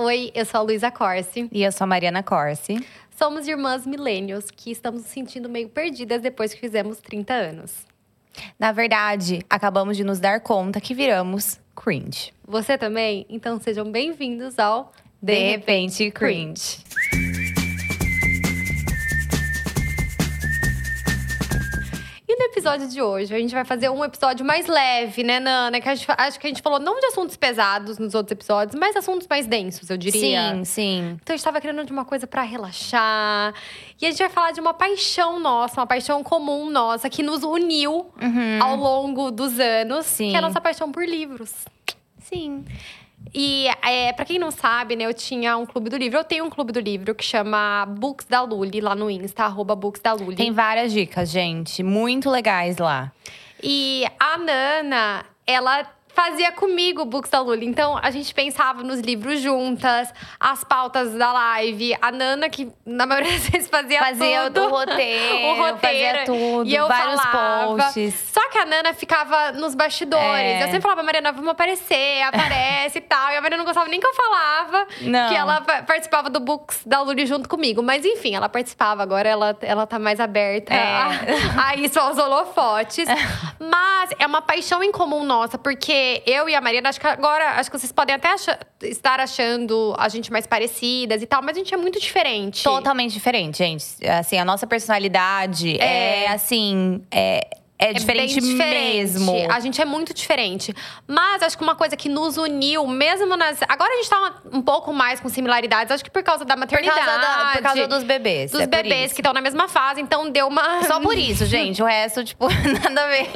Oi, eu sou a Luísa Corsi. E eu sou a Mariana Corsi. Somos irmãs millennials que estamos nos sentindo meio perdidas depois que fizemos 30 anos. Na verdade, acabamos de nos dar conta que viramos cringe. Você também? Então sejam bem-vindos ao De repente, cringe. E episódio de hoje, a gente vai fazer um episódio mais leve, né, Nana? Que a gente, acho que a gente falou não de assuntos pesados nos outros episódios, mas assuntos mais densos, eu diria. Sim, sim. Então a gente tava querendo de uma coisa pra relaxar. E a gente vai falar de uma paixão nossa, uma paixão comum nossa, que nos uniu ao longo dos anos. Sim. Que é a nossa paixão por livros. Sim. E é, para quem não sabe, né, eu tinha um clube do livro. Eu tenho um clube do livro que chama Books da Luli, lá no Insta, arroba Books da Luli. Tem várias dicas, gente. Muito legais lá. E a Nana, ela fazia comigo o Books da Luli. Então, a gente pensava nos livros juntas, as pautas da live. A Nana, que na maioria das vezes fazia, Fazia tudo. o roteiro, o roteiro. fazia tudo, e eu vários falava. posts. Só que a Nana ficava nos bastidores. É. Eu sempre falava, Mariana, vamos aparecer, aparece e tal. E a Mariana não gostava nem que eu falava Não. que ela pa- participava do Books da Luli junto comigo. Mas enfim, ela participava. Agora ela, ela tá mais aberta É. a, a isso, aos holofotes. Mas é uma paixão em comum nossa, porque eu e a Mariana, acho que agora, acho que vocês podem até acha- estar achando a gente mais parecidas e tal, mas a gente é muito diferente. Totalmente diferente, gente. Assim, a nossa personalidade é, É. assim. É, é, É diferente, diferente. mesmo. A gente é muito diferente. Mas acho que uma coisa que nos uniu, mesmo nas. Agora a gente tá um, um pouco mais com similaridades, acho que por causa da Por maternidade. causa, da- por causa dos bebês. dos é por bebês que estão na mesma fase, então deu uma. Só por isso, gente. O resto, tipo, nada a ver.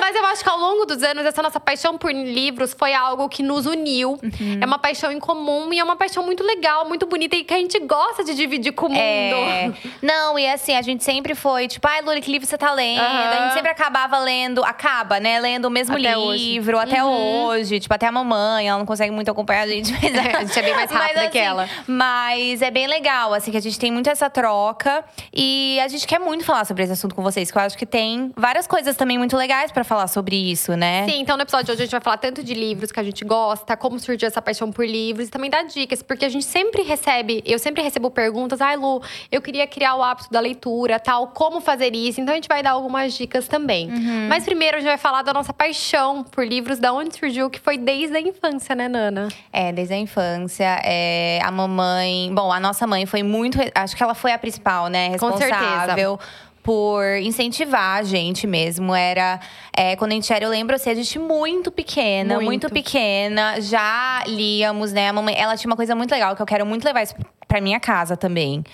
Mas eu acho que ao longo dos anos, essa nossa paixão por livros foi algo que nos uniu. Uhum. É uma paixão em comum e é uma paixão muito legal, muito bonita e que a gente gosta de dividir com o mundo. É. Não, e assim, a gente sempre foi, tipo, ai, Luli, que livro você tá lendo? Aham. A gente sempre acabava lendo, acaba, né? Lendo o mesmo Até hoje. livro até hoje. Tipo, até a mamãe, ela não consegue muito acompanhar a gente. Mas, É, a gente é bem mais rápida Mas, que assim, ela. Mas é bem legal, assim, que a gente tem muito essa troca. E a gente quer muito falar sobre esse assunto com vocês, que eu acho que tem várias coisas também muito legais pra falar sobre isso, né? Sim, então no episódio de hoje a gente vai falar tanto de livros que a gente gosta, como surgiu essa paixão por livros e também dar dicas, porque a gente sempre recebe, eu sempre recebo perguntas, ai Lu, eu queria criar o hábito da leitura, tal, como fazer isso? Então a gente vai dar algumas dicas também. Uhum. Mas primeiro a gente vai falar da nossa paixão por livros, da onde surgiu, que foi desde a infância, né, Nana? É, desde a infância. É, a mamãe. Bom, a nossa mãe foi muito. Acho que ela foi a principal, né? Com certeza. Responsável. Por incentivar a gente mesmo. Era. é, quando a gente era, eu lembro assim, a gente muito pequena, Muito. muito. pequena, já líamos, né? A mamãe, ela tinha uma coisa muito legal que eu quero muito levar isso pra minha casa também.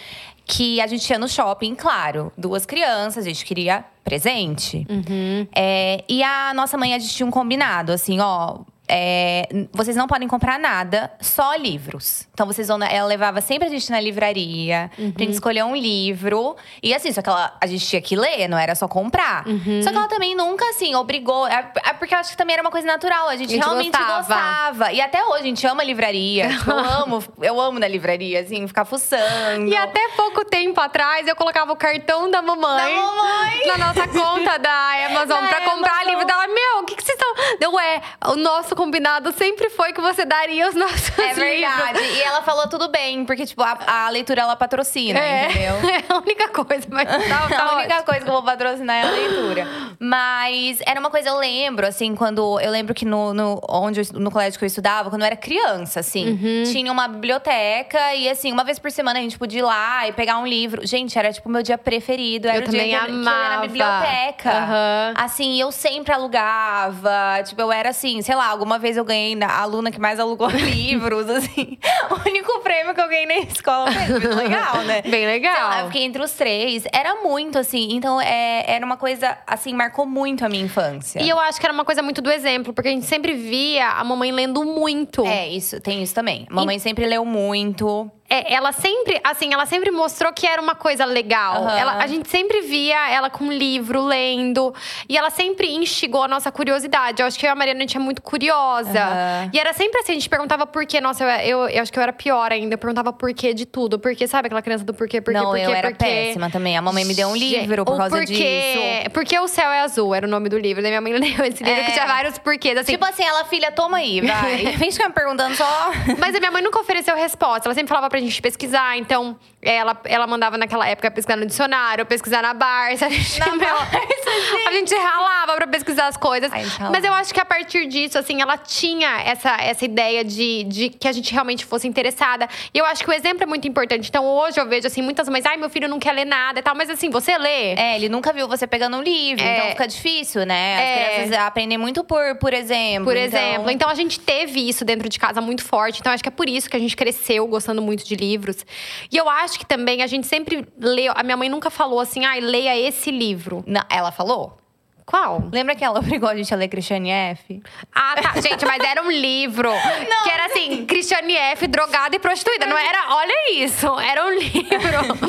Que a gente ia no shopping, claro, duas crianças, a gente queria presente. É, e a nossa mãe, a gente tinha um combinado, assim, ó. É, vocês não podem comprar nada, só livros. Então vocês vão. na- Ela levava sempre a gente na livraria pra gente escolher um livro. E assim, só que ela, a gente tinha que ler, não era só comprar. Só que ela também nunca, assim, obrigou. É, é porque eu acho que também era uma coisa natural. A gente, A gente realmente gostava. gostava. E até hoje a gente ama livraria. Tipo, eu amo, eu amo na livraria, assim, ficar fuçando. E até pouco tempo atrás eu colocava o cartão da mamãe, Da mamãe. na nossa conta da Amazon Da pra comprar Amazon. livro dela. Meu, o que, que vocês estão. Deu, é, o nosso combinado sempre foi que você daria os nossos É verdade. livros. E ela falou tudo bem, porque, tipo, a, a leitura ela patrocina, É, entendeu? é a única coisa, mas tá, tá a única ótimo. coisa que eu vou patrocinar é a leitura. Mas era uma coisa, eu lembro, assim, quando. Eu lembro que no, no, onde eu- no colégio que eu estudava, quando eu era criança, assim, Uhum. tinha uma biblioteca e, assim, uma vez por semana a gente podia ir lá e pegar um livro. Gente, era tipo o meu dia preferido. Era Eu o também eu, que eu ia amava. na biblioteca. Aham. Assim, eu sempre alugava. Tipo, eu era assim, sei lá, alguma vez eu ganhei na a aluna que mais alugou livros, assim. O único prêmio que eu ganhei na escola foi muito legal, né? Bem legal. Lá, eu fiquei entre os três. Era muito, assim. Então, é, era uma coisa, assim, marcou muito a minha infância. E eu acho que era uma coisa muito do exemplo, porque a gente sempre via a mamãe lendo muito. É, isso, tem isso também. Mamãe sempre leu muito. É, ela sempre, assim, ela sempre mostrou que era uma coisa legal. Aham. Ela, a gente sempre via ela com um livro, lendo. E ela sempre instigou a nossa curiosidade. Eu acho que eu e a Mariana, a gente é muito curiosa. Aham. E era sempre assim, a gente perguntava por quê. Nossa, eu, eu, eu acho que eu era pior ainda. Eu perguntava por quê de tudo. Porque, sabe aquela criança do porquê, porquê, não, porquê, eu era porquê? péssima também. A mamãe me deu um livro por causa porque, disso. Porque o céu é azul, era o nome do livro. Daí minha mãe leu esse livro É. que tinha vários porquês. Assim, Tipo assim, ela, filha, toma aí, vai. Em vez de ficar me perguntando só. Mas a minha mãe nunca ofereceu resposta. Ela sempre falava pra gente pesquisar. Então, ela, ela mandava naquela época pesquisar no dicionário, pesquisar na Barça. A gente, Na meu, Barça, a gente ralava pra pesquisar as coisas. Ai, ralava. Mas eu acho que a partir disso, assim, ela tinha essa, essa ideia de, de que a gente realmente fosse interessada. E eu acho que o exemplo é muito importante. Então, hoje eu vejo, assim, muitas mães, ai, meu filho não quer ler nada e tal. Mas assim, você lê. É, ele nunca viu você pegando um livro, É. então fica difícil, né? As É. crianças aprendem muito por, por exemplo. Por então- exemplo. Então a gente teve isso dentro de casa muito forte. Então acho que é por isso que a gente cresceu gostando muito de livros. E eu acho que também a gente sempre leu. A minha mãe nunca falou assim, ai, leia esse livro. Não, ela falou? Qual? Lembra que ela obrigou a gente a ler Christiane F? Ah, tá. Gente, mas era um livro que era assim, Cristiane F, drogada e prostituída. Não era, olha isso. Era um livro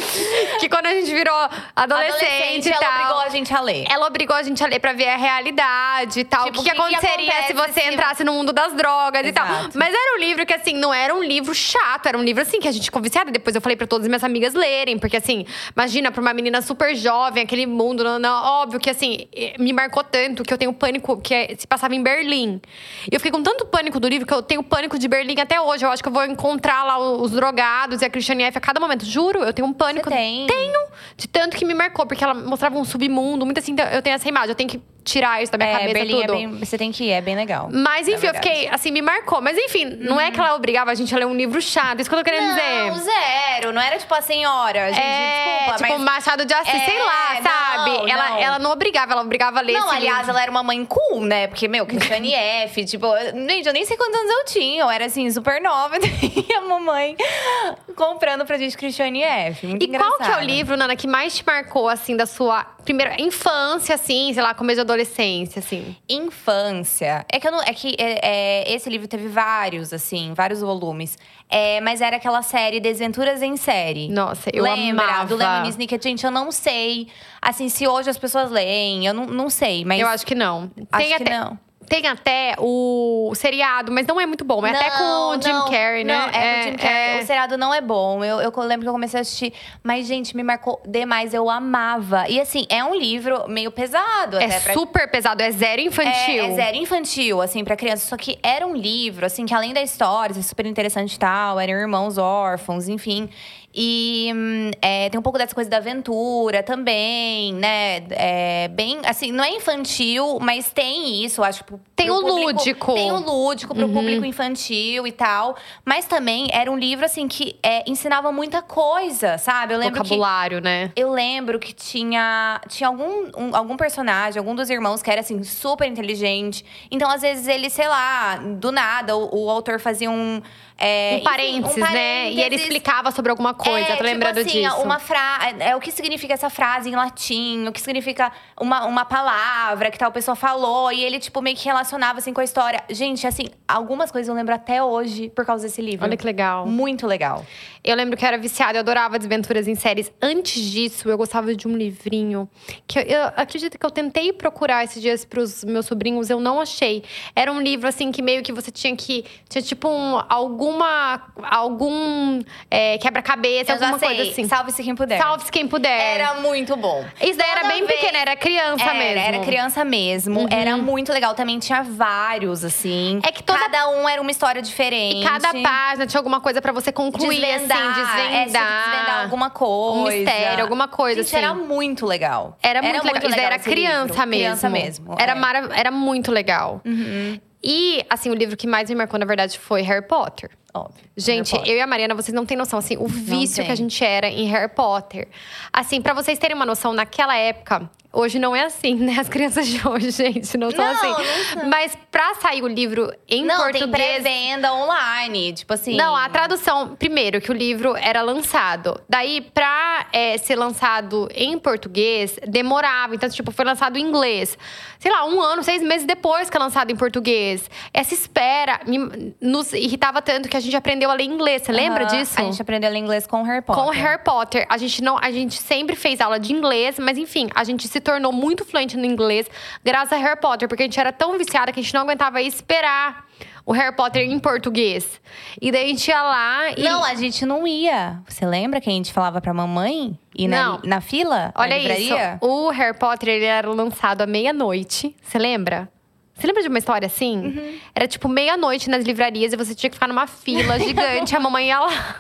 que quando a gente virou adolescente, e ela tal. obrigou a gente a ler. Ela obrigou a gente a ler pra ver a realidade e tal. Tipo, o que, que aconteceria acontece se você se- entrasse no mundo das drogas e tal. Exato. Mas era um livro que, assim, não era um livro chato. Era um livro, assim, que a gente ficou viciada. Depois eu falei pra todas as minhas amigas lerem. Porque, assim, imagina, pra uma menina super jovem, aquele mundo… Não, não, óbvio que, assim, eh, me marcou tanto que eu tenho pânico… Que é- se passava em Berlim. E eu fiquei com tanto pânico do livro que eu tenho pânico de Berlim até hoje. Eu acho que eu vou encontrar lá os drogados e a Christiane F. a cada momento. Juro, eu tenho um pânico. Você tem? Tenho. De tanto que me marcou. Porque ela mostrava um submundo. Muito assim, então eu tenho essa imagem. Eu tenho que tirar isso da minha é, cabeça Berlim é tudo. bem, você tem que ir, é bem legal. Mas na enfim, eu fiquei, assim, me marcou. Mas enfim, não é que ela obrigava a gente a ler um livro chato. Isso que eu tô querendo Não, dizer. zero. Não era tipo a senhora, gente, é, desculpa, tipo, mas... Machado de Assis, É, sei lá, não, sabe? Ela, não. ela não obrigava, ela obrigava a ler Não, aliás, livro. ela era uma mãe cool, né? Porque, meu, Cristiane F, tipo, gente, eu nem sei quantos anos eu tinha. Eu era assim, super nova. E a mamãe comprando pra gente Cristiane F. Muito E qual que é o engraçado. livro, Nana, que mais te marcou, assim, da sua primeira infância, assim, sei lá, começo de adolescência, assim? Infância. É que, eu não, é que é, é, esse livro teve vários, assim, vários volumes. É, mas era aquela série Desventuras em Série. Nossa, eu Lembra? amava. Do Lemony Snicket. Gente, eu não sei. Assim, se hoje as pessoas leem, eu não, não sei. Mas Eu acho que não. acho Tem que até, não. Tem até o seriado, mas não é muito bom. É até com o Jim não, Carrey, né? Não, é, com o Jim Carrey. é. O seriado não é bom. Eu, eu lembro que eu comecei a assistir. Mas, gente, me marcou demais. Eu amava. E, assim, é um livro meio pesado. É pra- super pesado, é zero infantil. É, é zero infantil, assim, pra criança. Só que era um livro, assim, que além da história, ser super interessante e tal, eram irmãos órfãos, enfim. E hum, é, tem um pouco dessa coisa da aventura também, né? É, bem, assim, não é infantil, mas tem isso, acho. Pro, Tem o público- lúdico. Tem o lúdico pro Uhum. público infantil e tal. Mas também era um livro, assim, que é, ensinava muita coisa, sabe? Eu lembro que Vocabulário, né? eu lembro que tinha, tinha algum, um- algum personagem, algum dos irmãos que era, assim, super inteligente. Então, às vezes, ele, sei lá, do nada, o, o autor fazia um. É, Um enfim, parênteses, né? E ele parênteses. explicava sobre alguma coisa. É, tô lembrando tipo assim, disso. Uma fra é, o que significa essa frase em latim, o que significa uma, uma palavra que tal pessoa falou. E ele, tipo, meio que relacionava, assim, com a história. Gente, assim, algumas coisas eu lembro até hoje por causa desse livro. Olha que legal. Muito legal. Eu lembro que eu era viciada, eu adorava desventuras em séries. Antes disso, eu gostava de um livrinho que eu, eu acredito que eu tentei procurar esses dias pros meus sobrinhos, eu não achei. Era um livro assim que meio que você tinha que tinha tipo um, alguma algum é, quebra-cabeça, alguma sei. coisa assim. Salve-se quem puder. Salve-se quem puder. Era muito bom. Isso daí era bem vez- pequena, era criança Era, mesmo. era criança mesmo. Era muito legal. Também tinha vários, assim. É que toda- Cada um era uma história diferente. E cada página tinha alguma coisa pra você concluir, desvendar, assim, é, você desvendar. desvendar alguma coisa. Um mistério, alguma coisa, Gente, assim. era muito legal. Era muito legal. Isso daí era criança livro. mesmo. Criança mesmo. Era, é. Uhum. mara- era muito legal. E, assim, o livro que mais me marcou, na verdade, foi Harry Potter. Óbvio. Gente, Harry Potter. eu e a Mariana, vocês não têm noção, assim, o vício tem. que a gente era em Harry Potter. Assim, pra vocês terem uma noção, naquela época, hoje não é assim, né? As crianças de hoje, gente, não são Não, assim. não. Mas pra sair o livro em Não, tem português. pré-venda online. Tipo assim. Não, a tradução, primeiro, que o livro era lançado. Daí, pra é, ser lançado em português, demorava. Então, tipo, foi lançado em inglês. Sei lá, um ano, seis meses depois que é lançado em português. Essa espera me, nos irritava tanto que a gente aprendeu a ler inglês. Você lembra disso? A gente aprendeu a ler inglês com Harry Potter. Com o Harry Potter. A gente não, a gente sempre fez aula de inglês, mas enfim, a gente se tornou muito fluente no inglês graças a Harry Potter, porque a gente era tão viciada que a gente não aguentava esperar o Harry Potter em português. E daí a gente ia lá e Não, a gente não ia. Você lembra que a gente falava pra mamãe ir na, Não. na fila? Olha na isso. O Harry Potter ele era lançado à meia-noite. Você lembra? Você lembra de uma história assim? Uhum. Era tipo meia-noite nas livrarias e você tinha que ficar numa fila gigante, a mamãe ia lá.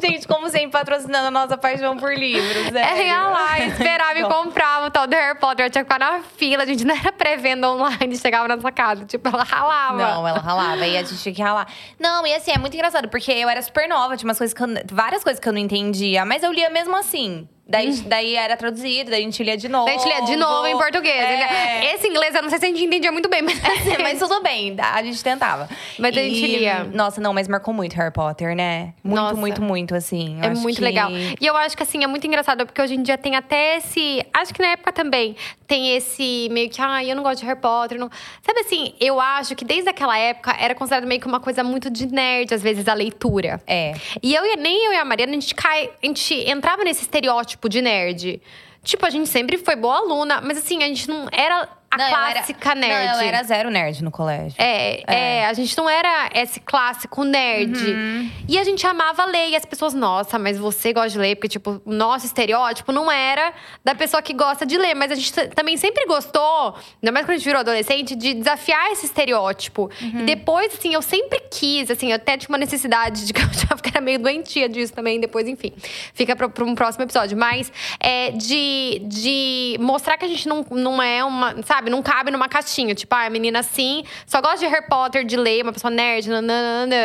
Gente, como sempre, patrocinando a nossa paixão por livros, né? Ela ia lá, esperava e comprava o tal do Harry Potter. Eu tinha que ficar na fila, a gente não era pré-venda online, chegava na sua casa. Tipo, ela ralava. Não, ela ralava. E a gente tinha que ralar. Não, e assim, é muito engraçado, porque eu era super nova, tinha umas coisas que eu, várias coisas que eu não entendia, mas eu lia mesmo assim. Daí, daí era traduzido, daí a gente lia de novo. Daí a gente lia de novo em português. É. Esse inglês eu não sei se a gente entendia muito bem, mas. mas tudo bem, a gente tentava. Mas a gente E, lia. Nossa, não, mas marcou muito Harry Potter, né? Muito, Nossa. muito, muito, assim. É muito que- legal. E eu acho que assim, é muito engraçado, porque hoje em dia tem até esse. Acho que na época também tem esse meio que, ai, eu não gosto de Harry Potter. Não... Sabe assim, eu acho que desde aquela época era considerado meio que uma coisa muito de nerd, às vezes, a leitura. É. E eu e nem eu e a Mariana, a gente cai, a gente entrava nesse estereótipo de nerd. Tipo, a gente sempre foi boa aluna, mas assim, a gente não era a Não, eu era- clássica nerd. Não, eu era zero nerd no colégio. É, é. a gente não era esse clássico nerd. Uhum. E a gente amava ler. E as pessoas, nossa, mas você gosta de ler? Porque, tipo, o nosso estereótipo não era da pessoa que gosta de ler. Mas a gente também sempre gostou, ainda mais quando a gente virou adolescente, de desafiar esse estereótipo. Uhum. E depois, assim, eu sempre quis, assim, eu até tinha uma necessidade de que eu que era meio doentia disso também. Depois, enfim, fica pra, pra um próximo episódio. Mas é de, de mostrar que a gente não, não é uma, sabe, não cabe numa caixinha. Tipo, ah, a menina assim, só gosta de Harry Potter, de ler, uma pessoa nerd, nananana.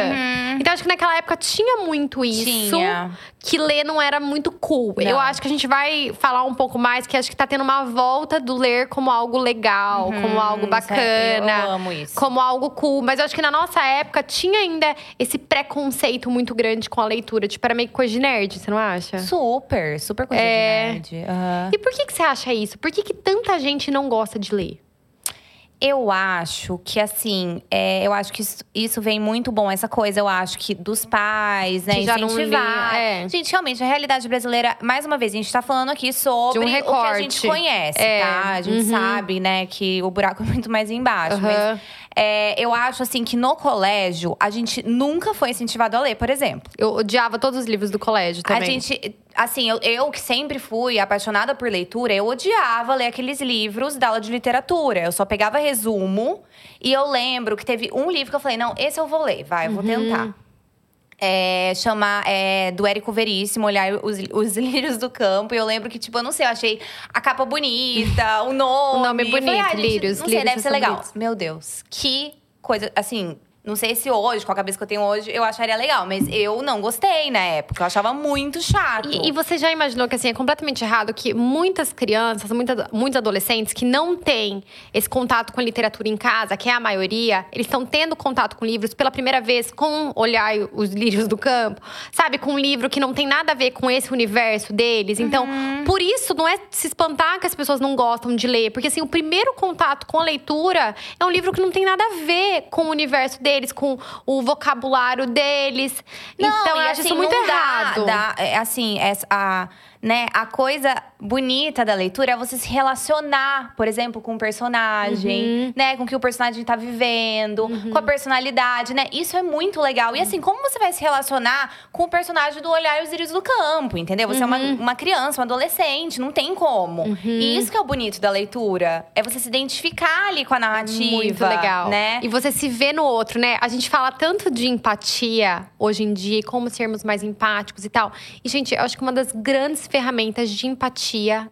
Então, acho que naquela época tinha muito isso. Uhum. Tinha. Que ler não era muito cool. Não. Eu acho que a gente vai falar um pouco mais, que acho que tá tendo uma volta do ler como algo legal, como algo bacana. eu amo isso. Como algo cool. Mas eu acho que na nossa época tinha ainda esse preconceito muito grande com a leitura. Tipo, era meio que coisa de nerd, você não acha? Super, super coisa É. de nerd. Aham. E por que, que você acha isso? Por que, que tanta gente não gosta de ler? Eu acho que, assim, é, eu acho que isso, isso vem muito bom. Essa coisa, eu acho que dos pais, né? Que já não incentivar. lia, é. Gente, realmente, a realidade brasileira, mais uma vez, a gente tá falando aqui sobre um o que a gente conhece, É, tá? A gente uhum. sabe, né, que o buraco é muito mais embaixo. Aham. Mas é, eu acho, assim, que no colégio, a gente nunca foi incentivado a ler, por exemplo. Eu odiava todos os livros do colégio também. A gente, assim, eu, eu que sempre fui apaixonada por leitura, eu odiava ler aqueles livros da aula de literatura. Eu só pegava resumo e eu lembro que teve um livro que eu falei: não, esse eu vou ler, vai, eu vou Uhum. tentar. É, chamar é, do Érico Veríssimo, olhar os, os lírios do campo. E eu lembro que, tipo, eu não sei, eu achei a capa bonita, o nome. O nome Eu falei, bonito, "Ah, lírios, Não sei, lírios deve ser legal. bonitos. Meu Deus, que coisa, assim. Não sei se hoje, com a cabeça que eu tenho hoje, eu acharia legal. Mas eu não gostei na época. Eu achava muito chato. E, e você já imaginou que assim é completamente errado que muitas crianças, muita, muitos adolescentes que não têm esse contato com a literatura em casa, que é a maioria, eles estão tendo contato com livros pela primeira vez com olhar os lírios do campo, sabe, com um livro que não tem nada a ver com esse universo deles. Então, por isso não é se espantar que as pessoas não gostam de ler, porque assim o primeiro contato com a leitura é um livro que não tem nada a ver com o universo deles, com o vocabulário deles. Não, então, eu acho assim, isso muito não dá- errado. dá- é, assim, essa, a, né, a coisa bonita da leitura é você se relacionar, por exemplo, com o personagem, Uhum. né? Com o que o personagem tá vivendo, com a personalidade, né? Isso é muito legal. E assim, como você vai se relacionar com o personagem do Olhar e os Íris do Campo, entendeu? Você é uma, Uhum. uma criança, um adolescente, não tem como. E isso que é o bonito da leitura. É você se identificar ali com a narrativa. Muito legal. Né? E você se vê no outro, né? A gente fala tanto de empatia hoje em dia, como sermos mais empáticos e tal. E, gente, eu acho que uma das grandes ferramentas de empatia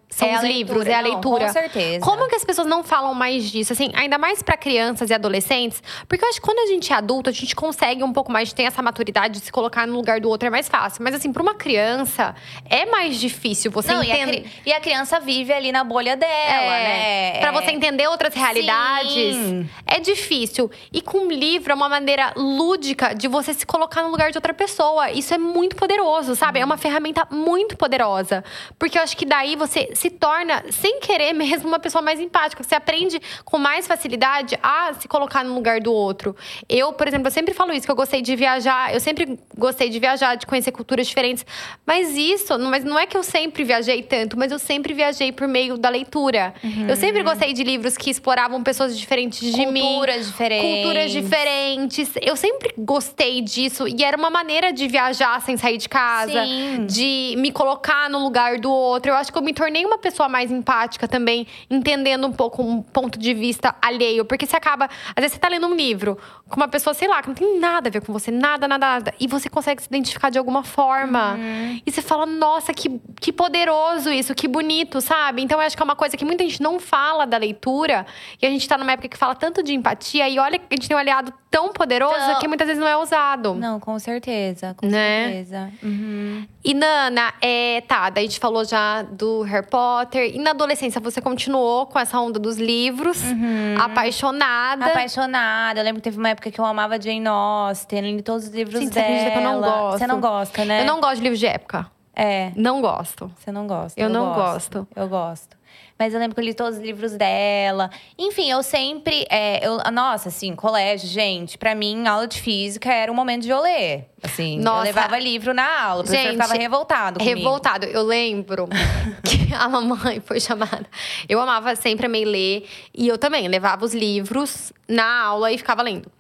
são É a os livros, leitura, é a não, leitura. com certeza. Como que as pessoas não falam mais disso? Assim, ainda mais pra crianças e adolescentes. Porque eu acho que quando a gente é adulto, a gente consegue um pouco mais ter essa maturidade de se colocar no lugar do outro, é mais fácil. Mas assim, pra uma criança, é mais difícil você Não, e a, entender. e a criança vive ali na bolha dela, né? Pra É- você entender outras realidades, Sim. é difícil. E com um livro é uma maneira lúdica de você se colocar no lugar de outra pessoa. Isso é muito poderoso, sabe? É uma ferramenta muito poderosa. Porque eu acho que daí você se torna, sem querer mesmo, uma pessoa mais empática. Você aprende com mais facilidade a se colocar no lugar do outro. Eu, por exemplo, eu sempre falo isso, que eu gostei de viajar. Eu sempre gostei de viajar, de conhecer culturas diferentes. Mas isso, não- mas não é que eu sempre viajei tanto, mas eu sempre viajei por meio da leitura. Eu sempre gostei de livros que exploravam pessoas diferentes de mim. Culturas diferentes. Culturas diferentes. Eu sempre gostei disso. E era uma maneira de viajar sem sair de casa. Sim. De me colocar no lugar do outro. Eu acho que eu me tornei uma pessoa mais empática também. Entendendo um pouco um ponto de vista alheio. Porque você acaba… Às vezes você tá lendo um livro com uma pessoa, sei lá, que não tem nada a ver com você. Nada, nada, nada. E você consegue se identificar de alguma forma. Uhum. E você fala, nossa, que, que poderoso isso. Que bonito, sabe? Então eu acho que é uma coisa que muita gente não fala da leitura. E a gente tá numa época que fala tanto de empatia. E olha que a gente tem um aliado tão poderoso Então- que muitas vezes não é usado. Não, com certeza, com Né? certeza. Uhum. E Nana, é, tá, daí a gente falou já do Harry Potter. E na adolescência você continuou com essa onda dos livros, Uhum. apaixonada. Apaixonada. Eu lembro que teve uma época que eu amava Jane Austen, li todos os livros você dela. acredita que eu não gosto? Você não gosta, né? Eu não gosto de livros de época. É, Não gosto. você não gosta. Eu não gosto. Eu gosto. Mas eu lembro que eu li todos os livros dela. Enfim, eu sempre. é, eu, nossa, assim, colégio, gente, pra mim, aula de física era um momento de eu ler. Assim, Nossa. eu levava livro na aula, o Gente, ficava revoltado comigo. Revoltado. Eu lembro que a mamãe foi chamada. Eu amava sempre amei ler. E eu também levava os livros na aula e ficava lendo.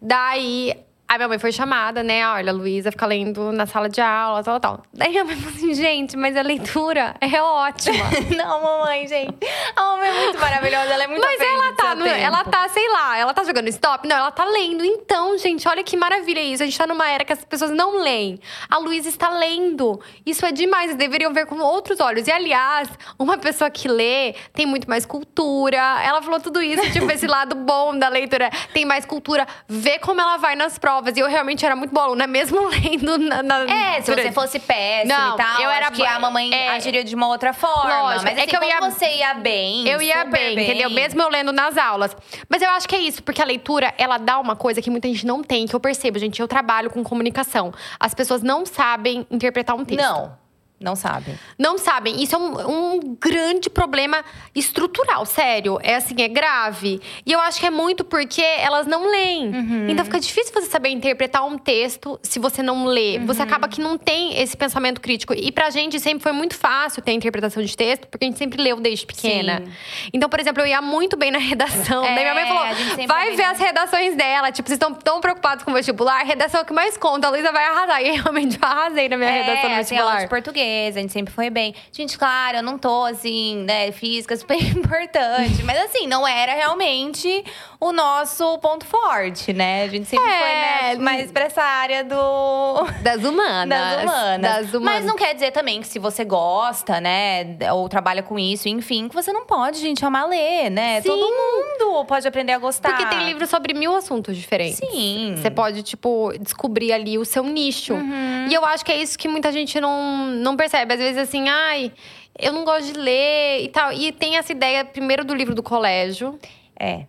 Daí, a minha mãe foi chamada, né? Olha, a Luísa fica lendo na sala de aula, tal, tal. Daí minha mãe falou assim, gente, mas a leitura é ótima. não, mamãe, gente. A mamãe é muito maravilhosa, ela é muito Mas ela tá, no- ela tá, sei lá, ela tá jogando stop? Não, ela tá lendo. Então, gente, olha que maravilha isso. A gente tá numa era que as pessoas não leem. A Luísa está lendo. Isso é demais, eles deveriam ver com outros olhos. E, aliás, uma pessoa que lê tem muito mais cultura. Ela falou tudo isso, tipo, esse lado bom da leitura. Tem mais cultura. Vê como ela vai nas provas. E eu realmente era muito boa aluna, mesmo lendo na… na É, se você durante- fosse péssima Não, e tal, eu era acho que a mamãe é, agiria de uma outra forma. Lógico, mas é assim, que eu ia- você ia bem, Eu ia super bem, entendeu? Mesmo eu lendo nas aulas. Mas eu acho que é isso, porque a leitura, ela dá uma coisa que muita gente não tem, que eu percebo, gente. Eu trabalho com comunicação. As pessoas não sabem interpretar um texto. Não, não sabe. Não sabem. Isso é um, um grande problema estrutural, sério. É assim, é grave. E eu acho que é muito porque elas não leem. Uhum. Então fica difícil você saber interpretar um texto se você não lê. Uhum. Você acaba que não tem esse pensamento crítico. E pra gente sempre foi muito fácil ter a interpretação de texto, porque a gente sempre leu desde pequena. Então, por exemplo, eu ia muito bem na redação. É, Daí minha mãe falou: gente sempre vai ver bem. as redações dela. Tipo, vocês estão tão preocupados com o vestibular, a redação é o que mais conta. A Luísa vai arrasar. E realmente eu arrasei na minha redação no é, assim, aula vestibular. de português, a gente sempre foi bem. Gente, claro, eu não tô assim, né, física super importante. mas assim, não era realmente o nosso ponto forte, né? A gente sempre É, foi né, mais pra essa área do… Das humanas. Das humanas. Das humanas. Mas não quer dizer também que se você gosta, né, ou trabalha com isso, enfim, que você não pode, gente, amar ler, né? Sim. Todo mundo pode aprender a gostar. Porque tem livros sobre mil assuntos diferentes. Sim. Você pode, tipo, descobrir ali o seu nicho. Uhum. E eu acho que é isso que muita gente não, não percebe. Às vezes, assim, ai, eu não gosto de ler e tal. E tem essa ideia, primeiro, do livro do colégio. É.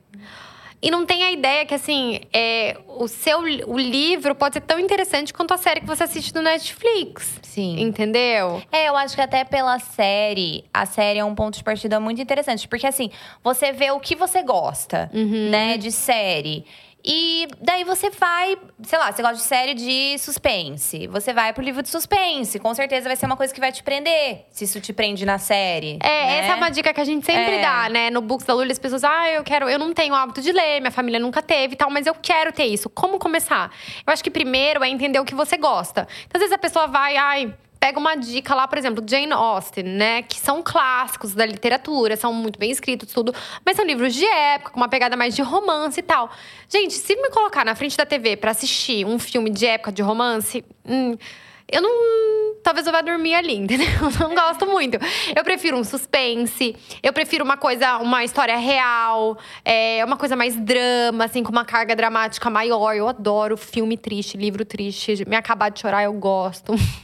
E não tem a ideia que, assim, é, o seu o livro pode ser tão interessante quanto a série que você assiste no Netflix. Sim. Entendeu? É, eu acho que até pela série, a série é um ponto de partida muito interessante. Porque assim, você vê o que você gosta, Uhum. né, de série. E daí você vai, sei lá, você gosta de série de suspense. Você vai pro livro de suspense. Com certeza vai ser uma coisa que vai te prender. Se isso te prende na série. É, né? essa é uma dica que a gente sempre É. dá, né? No Books da Lully, as pessoas, ah, eu quero, eu não tenho hábito de ler, minha família nunca teve e tal, mas eu quero ter isso. Como começar? Eu acho que primeiro é entender o que você gosta. Então, às vezes a pessoa vai, ai. Pega uma dica lá, por exemplo, Jane Austen, né? Que são clássicos da literatura, são muito bem escritos, tudo. Mas são livros de época, com uma pegada mais de romance e tal. Gente, se me colocar na frente da TV pra assistir um filme de época de romance, hum, eu não. Talvez eu vá dormir ali, entendeu? Eu não gosto muito. Eu prefiro um suspense, eu prefiro uma coisa, uma história real, é, uma coisa mais drama, assim, com uma carga dramática maior. Eu adoro filme triste, livro triste. Me acabar de chorar, eu gosto.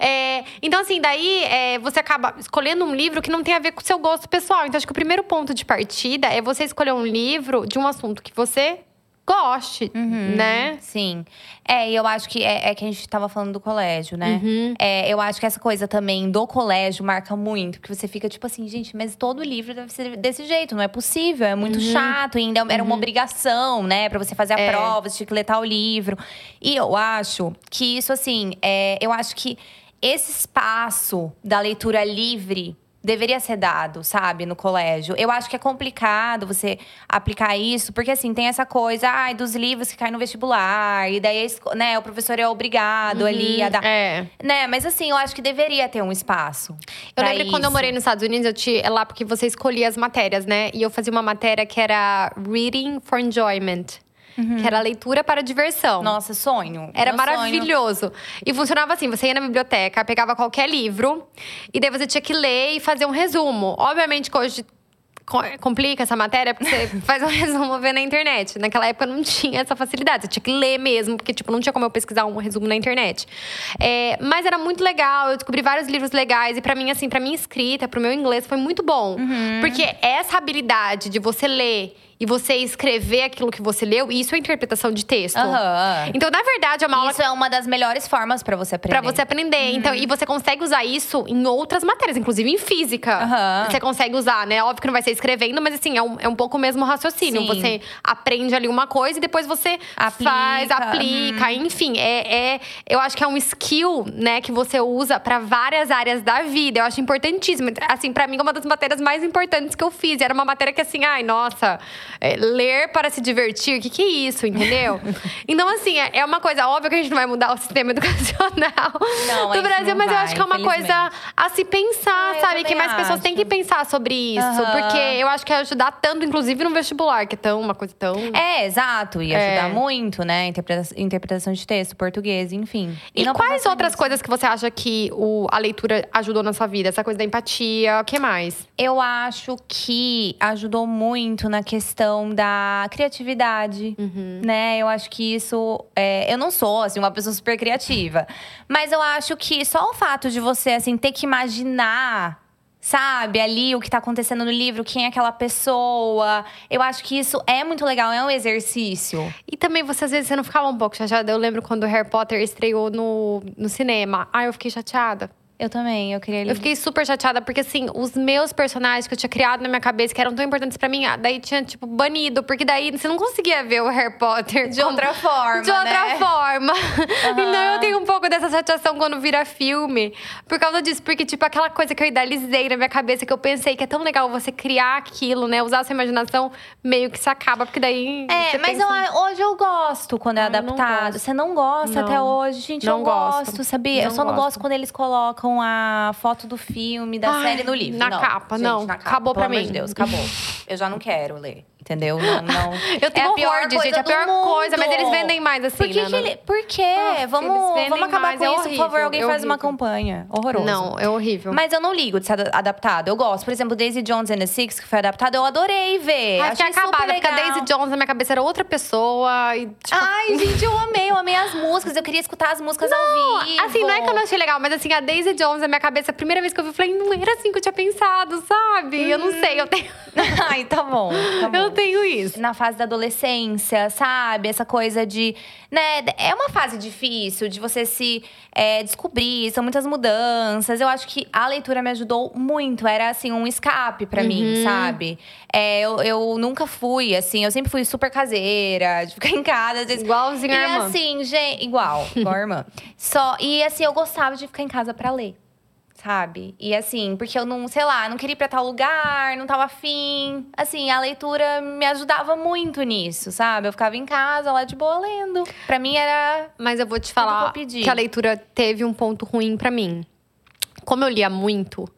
É, então, assim, daí é, você acaba escolhendo um livro que não tem a ver com o seu gosto pessoal. Então, acho que o primeiro ponto de partida é você escolher um livro de um assunto que você goste, Uhum, né? Sim. É, e eu acho que é, é que a gente tava falando do colégio, né? Uhum. É, eu acho que essa coisa também do colégio marca muito. Porque você fica tipo assim, gente, mas todo livro deve ser desse jeito. Não é possível, é muito chato. Ainda era uma obrigação, né? Pra você fazer a Uhum. É. prova, você tinha que ler tal livro. E eu acho que isso, assim… É, eu acho que esse espaço da leitura livre… Deveria ser dado, sabe, no colégio. Eu acho que é complicado você aplicar isso, porque assim, tem essa coisa, ai, dos livros que caem no vestibular, e daí, né, o professor é obrigado ali a dar. É. Né, mas assim, eu acho que deveria ter um espaço. Eu lembro que quando eu isso. morei nos Estados Unidos, eu tinha é lá porque você escolhia as matérias, né? E eu fazia uma matéria que era Reading for Enjoyment, que era leitura para diversão. Nossa, sonho. Era Meu sonho. maravilhoso. E funcionava assim: você ia na biblioteca, pegava qualquer livro, e daí você tinha que ler e fazer um resumo. Obviamente que hoje co- complica essa matéria, porque você faz um resumo vendo na internet. Naquela época não tinha essa facilidade. Você tinha que ler mesmo, porque tipo, não tinha como eu pesquisar um resumo na internet. É, mas era muito legal, eu descobri vários livros legais. E pra mim, assim, pra minha escrita, pro meu inglês, foi muito bom. Uhum. Porque essa habilidade de você ler e você escrever aquilo que você leu, isso é interpretação de texto. Aham. Então, na verdade, é uma aula Isso é uma das melhores formas pra você aprender. Pra você aprender. Então, e você consegue usar isso em outras matérias, inclusive em física. Aham. Você consegue usar, né? Óbvio que não vai ser escrevendo, mas assim, é um, é um pouco o mesmo raciocínio. Sim. Você aprende ali uma coisa e depois você Aplica, faz, aplica, enfim. É, é, eu acho que é um skill, né, que você usa pra várias áreas da vida. Eu acho importantíssimo. Assim, pra mim, é uma das matérias mais importantes que eu fiz. Era uma matéria que, assim, ai, nossa, é, ler para se divertir, o que, que é isso, entendeu? então, assim, é é uma coisa óbvia que a gente não vai mudar o sistema educacional Não, do Brasil, mas eu vai, acho que é uma coisa a se pensar, Ah, eu sabe? Que mais pessoas têm que acho. pensar sobre isso. Aham. Porque eu acho que ajudar tanto, inclusive no vestibular, que é tão uma coisa tão. É, exato. E É. ajudar muito, né? Interpreta- interpretação de texto, português, enfim. E, não quais outras nisso. coisas que você acha que o, a leitura ajudou na sua vida? Essa coisa da empatia, o que mais? Eu acho que ajudou muito na questão da criatividade, Uhum. né? Eu acho que isso. é, eu não sou, assim, uma pessoa super criativa. Mas eu acho que só o fato de você, assim, ter que imaginar. Sabe, ali o que tá acontecendo no livro, quem é aquela pessoa. Eu acho que isso é muito legal, é um exercício. E também, você às vezes você não ficava um pouco chateada? Eu lembro quando o Harry Potter estreou no, no cinema. Ai, eu fiquei chateada. Eu também, eu queria Eu fiquei super chateada, porque assim, os meus personagens que eu tinha criado na minha cabeça, que eram tão importantes pra mim, ah, daí tinha, tipo, banido, porque daí você não conseguia ver o Harry Potter De outra forma, De outra né? forma. Então eu tenho um pouco dessa chateação quando vira filme. Por causa disso, porque, tipo, aquela coisa que eu idealizei na minha cabeça, que eu pensei que é tão legal você criar aquilo, né? Usar a sua imaginação, meio que se acaba, porque daí. É, mas pensa- eu a- hoje eu gosto quando é Ah, eu não adaptado. gosto. Você não gosta Não. até hoje, gente? Não eu gosto. gosto, sabia? eu Não só não gosto. gosto quando eles colocam a foto do filme, da Ai, série no livro. na Não, capa, gente, não. na capa, Acabou pelo pra mim. de Deus, acabou. Eu já não quero ler, entendeu? Não, não. Eu tenho é coisa gente, é a pior coisa, mas eles vendem mais assim, Por que, né? que ele, Por quê? Ah, vamos, vamos acabar mais, com é isso, por favor. horrível, Alguém é faz uma horrível. campanha. Horroroso. Não, é horrível. Mas eu não ligo de ser ad- adaptado. Eu gosto. Por exemplo, Daisy Jones and the Six, que foi adaptado, eu adorei ver. Ai, Achei acabada, porque a. Daisy Jones na minha cabeça era outra pessoa. E, tipo, Ai, gente, eu amei, eu amei as músicas. Eu queria escutar as músicas ao vivo. Assim, não é que eu não achei legal, mas assim, a Daisy Jones na minha cabeça, a primeira vez que eu vi, eu falei, não era assim que eu tinha pensado, sabe? Eu não sei, eu tenho, Ai, tá bom. Tá bom. eu tenho isso. Na fase da adolescência, sabe? Essa coisa de. Né? É uma fase difícil de você se é, descobrir, são muitas mudanças. Eu acho que a leitura me ajudou muito. Era, assim, um escape pra mim, sabe? É, eu, eu nunca fui, assim, eu sempre fui super caseira, de ficar em casa, às vezes. Igualzinho a e irmã. assim, gente, igual, igual a irmã. Só, e assim, eu gostava de ficar em casa pra ler. Sabe? E assim, porque eu não, sei lá, não queria ir pra tal lugar, não tava afim. Assim, a leitura me ajudava muito nisso, sabe? Eu ficava em casa, lá de boa, lendo. Pra mim era. Mas eu vou te que falar pedi. que a leitura teve um ponto ruim pra mim. Como eu lia muito,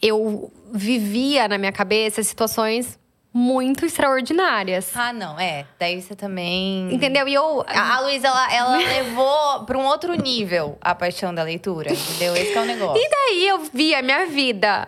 eu vivia na minha cabeça situações muito extraordinárias. Ah, não, é. Daí você também. Entendeu? E eu. A, a Luísa, ela, ela levou pra um outro nível a paixão da leitura, entendeu? Esse que é o negócio. E daí eu vi a minha vida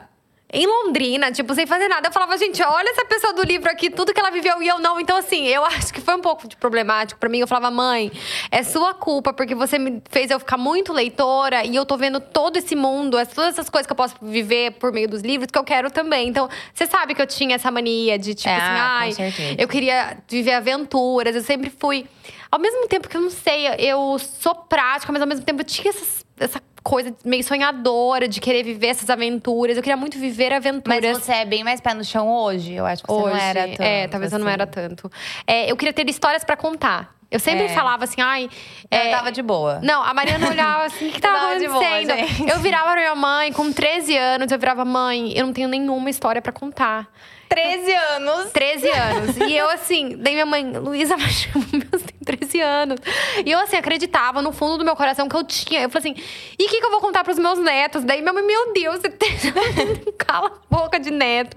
em Londrina, tipo, sem fazer nada. Eu falava, gente, olha essa pessoa do livro aqui, tudo que ela viveu e eu não. Então, assim, eu acho que foi um pouco de problemático para mim. Eu falava, mãe, é sua culpa, porque você me fez eu ficar muito leitora e eu tô vendo todo esse mundo, todas essas coisas que eu posso viver por meio dos livros que eu quero também. Então, você sabe que eu tinha essa mania de, tipo, É, assim, ah, ai, eu queria viver aventuras, eu sempre fui. Ao mesmo tempo que eu não sei, eu sou prática, mas ao mesmo tempo eu tinha essas- essa coisa meio sonhadora de querer viver essas aventuras. Eu queria muito viver aventuras. Mas você é bem mais pé no chão hoje. Eu acho que você Hoje, não era tanto. é, talvez eu não assim. era tanto. É, eu queria ter histórias pra contar. Eu sempre É. falava assim, ai. Eu é, tava de boa. Não, a Mariana olhava assim, o que tava tava de boa, acontecendo? gente. eu virava pra minha mãe, com 13 anos, eu virava, mãe, eu não tenho nenhuma história pra contar. 13 anos. 13 anos. E eu, assim, daí minha mãe, Luísa, mas meu Deus, 13 anos. E eu, assim, acreditava no fundo do meu coração que eu tinha. Eu falei assim, e o que, que eu vou contar pros meus netos? Daí minha mãe, meu Deus, você tem. Cala a boca de neto.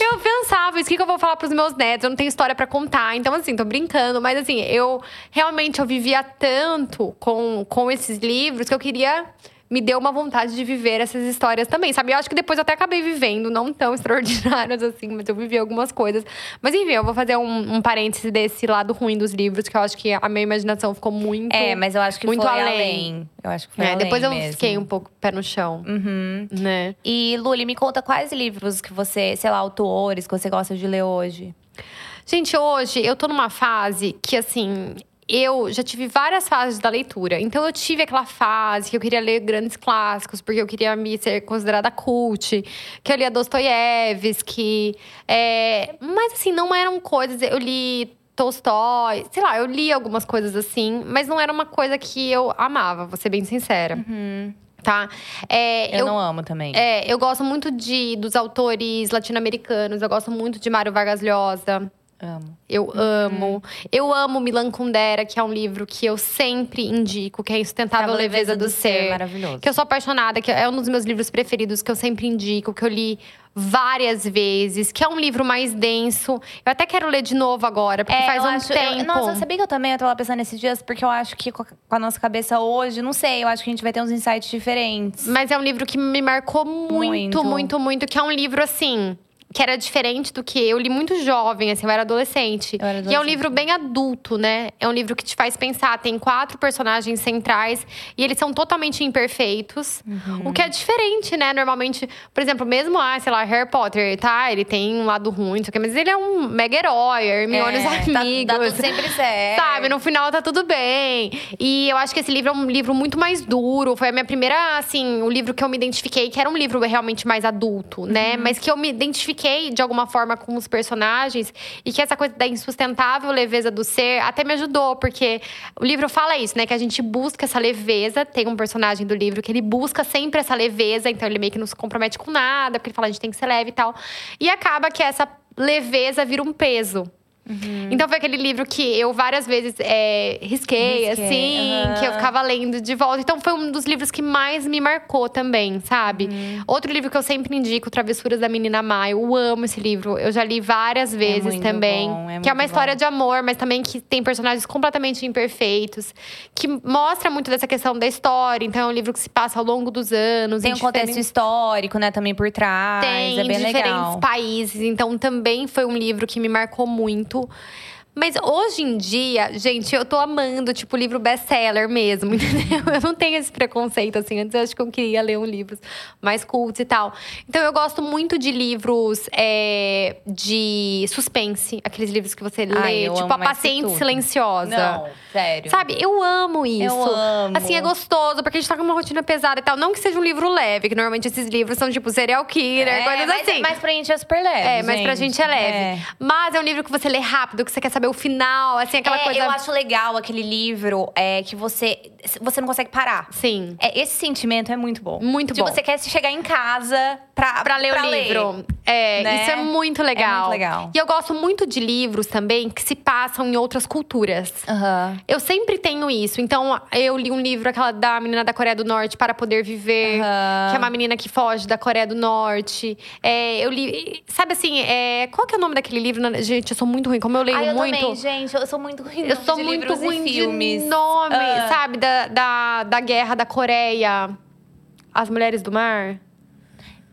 Eu pensava, isso, o que, que eu vou falar pros meus netos? Eu não tenho história pra contar. Então, assim, tô brincando. Mas, assim, eu realmente eu vivia tanto com, com esses livros que eu queria me deu uma vontade de viver essas histórias também, sabe? Eu acho que depois eu até acabei vivendo, não tão extraordinárias assim, mas eu vivi algumas coisas. Mas enfim, eu vou fazer um, um parêntese desse lado ruim dos livros, que eu acho que a minha imaginação ficou muito. É, mas eu acho que muito foi além. além. Eu acho que foi É, além depois eu mesmo. fiquei um pouco pé no chão, Uhum. né? E, Luli, me conta quais livros que você, sei lá, autores que você gosta de ler hoje. Gente, hoje eu tô numa fase que, assim, eu já tive várias fases da leitura. Então, eu tive aquela fase que eu queria ler grandes clássicos, porque eu queria me ser considerada cult, que eu lia Dostoiévski. É... Mas, assim, não eram coisas. Eu li. Tolstói, sei lá, eu li algumas coisas assim, mas não era uma coisa que eu amava, vou ser bem sincera. Tá? É, Eu, não amo também. é, eu gosto muito de, dos autores latino-americanos. Eu gosto muito de Mário Vargas Llosa. Amo. Eu amo. Eu amo Milan Kundera, que é um livro que eu sempre indico, que é Insustentável Tava Leveza do, Ser. Maravilhoso. Que eu sou apaixonada, que é um dos meus livros preferidos, que eu sempre indico, que eu li várias vezes, que é um livro mais denso. Eu até quero ler de novo agora, porque faz É, eu um acho, eu- tempo. nossa, sabia que eu também eu tava pensando nesses dias? Porque eu acho que com a, com a nossa cabeça hoje, não sei, eu acho que a gente vai ter uns insights diferentes. Mas é um livro que me marcou muito, Muito. muito, muito, que é um livro assim. Que era diferente do que eu li muito jovem, assim, eu era adolescente. Eu era E é um adolescente. livro bem adulto, né? É um livro que te faz pensar. Tem quatro personagens centrais e eles são totalmente imperfeitos. Uhum. O que é diferente, né? Normalmente, por exemplo, mesmo, ah, sei lá, Harry Potter, tá? Ele tem um lado ruim, não sei o quê, mas ele é um mega herói, Hermione os É, tá- amigos. Tá, tudo sempre certo. Sabe, no final tá tudo bem. E eu acho que esse livro é um livro muito mais duro. Foi a minha primeira, assim, o livro que eu me identifiquei, que era um livro realmente mais adulto, né? Mas que eu me identifiquei de alguma forma com os personagens. E que essa coisa da insustentável leveza do ser até me ajudou, porque o livro fala isso, né? Que a gente busca essa leveza. Tem um personagem do livro que ele busca sempre essa leveza, então ele meio que não se compromete com nada, porque ele fala a gente tem que ser leve e tal. E acaba que essa leveza vira um peso. Então foi aquele livro que eu várias vezes é, risquei, Risquei, assim, aham. que eu ficava lendo de volta. Então foi um dos livros que mais me marcou também, sabe? Uhum. Outro livro que eu sempre indico, Travessuras da Menina Má. Eu amo esse livro. Eu já li várias vezes muito também. bom, é que é uma história bom. de amor, mas também que tem personagens completamente imperfeitos. Que mostra muito dessa questão da história. Então é um livro que se passa ao longo dos anos. Tem em um contexto diferentes- histórico, né, também por trás. tem é em bem diferentes legal. países. Então também foi um livro que me marcou muito tempo. Mas hoje em dia, gente, eu tô amando, tipo, livro best-seller mesmo, entendeu? Eu não tenho esse preconceito, assim. Antes eu acho que eu queria ler um livros mais cultos e tal. Então eu gosto muito de livros é, de suspense. Aqueles livros que você Ai, lê, tipo A Paciente. Silenciosa. Não, sério. Sabe, eu amo isso. Eu amo. Assim, é gostoso, porque a gente tá com uma rotina pesada e tal. Não que seja um livro leve, que normalmente esses livros são tipo serial killer, É, coisas mas, assim. mas pra gente é super leve. É, mas pra gente é leve. É. Mas é um livro que você lê rápido, que você quer saber o final, assim, aquela É, coisa. Eu acho legal aquele livro é, que você. Você não consegue parar. Sim. É, esse sentimento é muito bom. Muito de bom. você quer chegar em casa pra, Pra ler o livro. É, né? isso é muito legal. É muito legal. E eu gosto muito de livros também que se passam em outras culturas. Aham. Eu sempre tenho isso. Então, eu li um livro, aquela da menina da Coreia do Norte, Para Poder Viver, Aham. que é uma menina que foge da Coreia do Norte. É, eu li. Sabe assim, é, qual que é o nome daquele livro? Gente, eu sou muito ruim. Como eu leio Ah, eu muito. também, gente. Eu sou muito ruim Eu de sou muito livros ruim e filmes. de nome, Ah. sabe? Da, da, da guerra da Coreia. As Mulheres do Mar.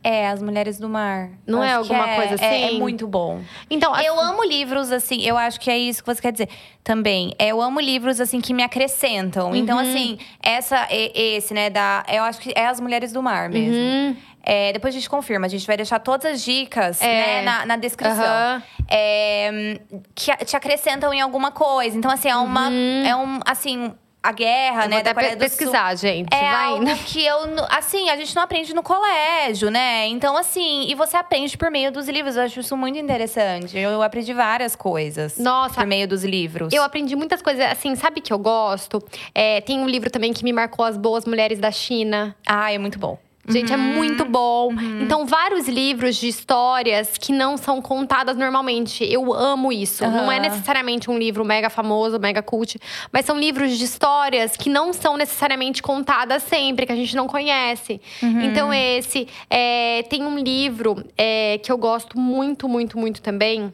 É, As Mulheres do Mar. Não é Acho que alguma coisa É, é assim? muito bom. Então, Eu assim- amo livros, assim, eu acho que é isso que você quer dizer também. Eu amo livros, assim, que me acrescentam. Então, Uhum. assim, essa, esse, né, da. Eu acho que é As Mulheres do Mar mesmo. Uhum. É, depois a gente confirma, a gente vai deixar todas as dicas É. né, na, na descrição. Aham. É, que te acrescentam em alguma coisa. Então, assim, é uma. É um. Assim, a guerra, Eu né? vou até pe- pesquisar, gente. É vai algo indo. que eu, assim, a gente não aprende no colégio, né? Então, assim, e você aprende por meio dos livros. Eu acho isso muito interessante. Eu aprendi várias coisas. Nossa. Por meio dos livros. Eu aprendi muitas coisas, assim, sabe que eu gosto? É, tem um livro também que me marcou As Boas Mulheres da China. Ah, é muito bom. Gente, é Uhum. muito bom. Então, vários livros de histórias que não são contadas normalmente. Eu amo isso. Não é necessariamente um livro mega famoso, mega cult, mas são livros de histórias que não são necessariamente contadas sempre, que a gente não conhece. Uhum. Então, esse. é, tem um livro é, que eu gosto muito, muito, muito também,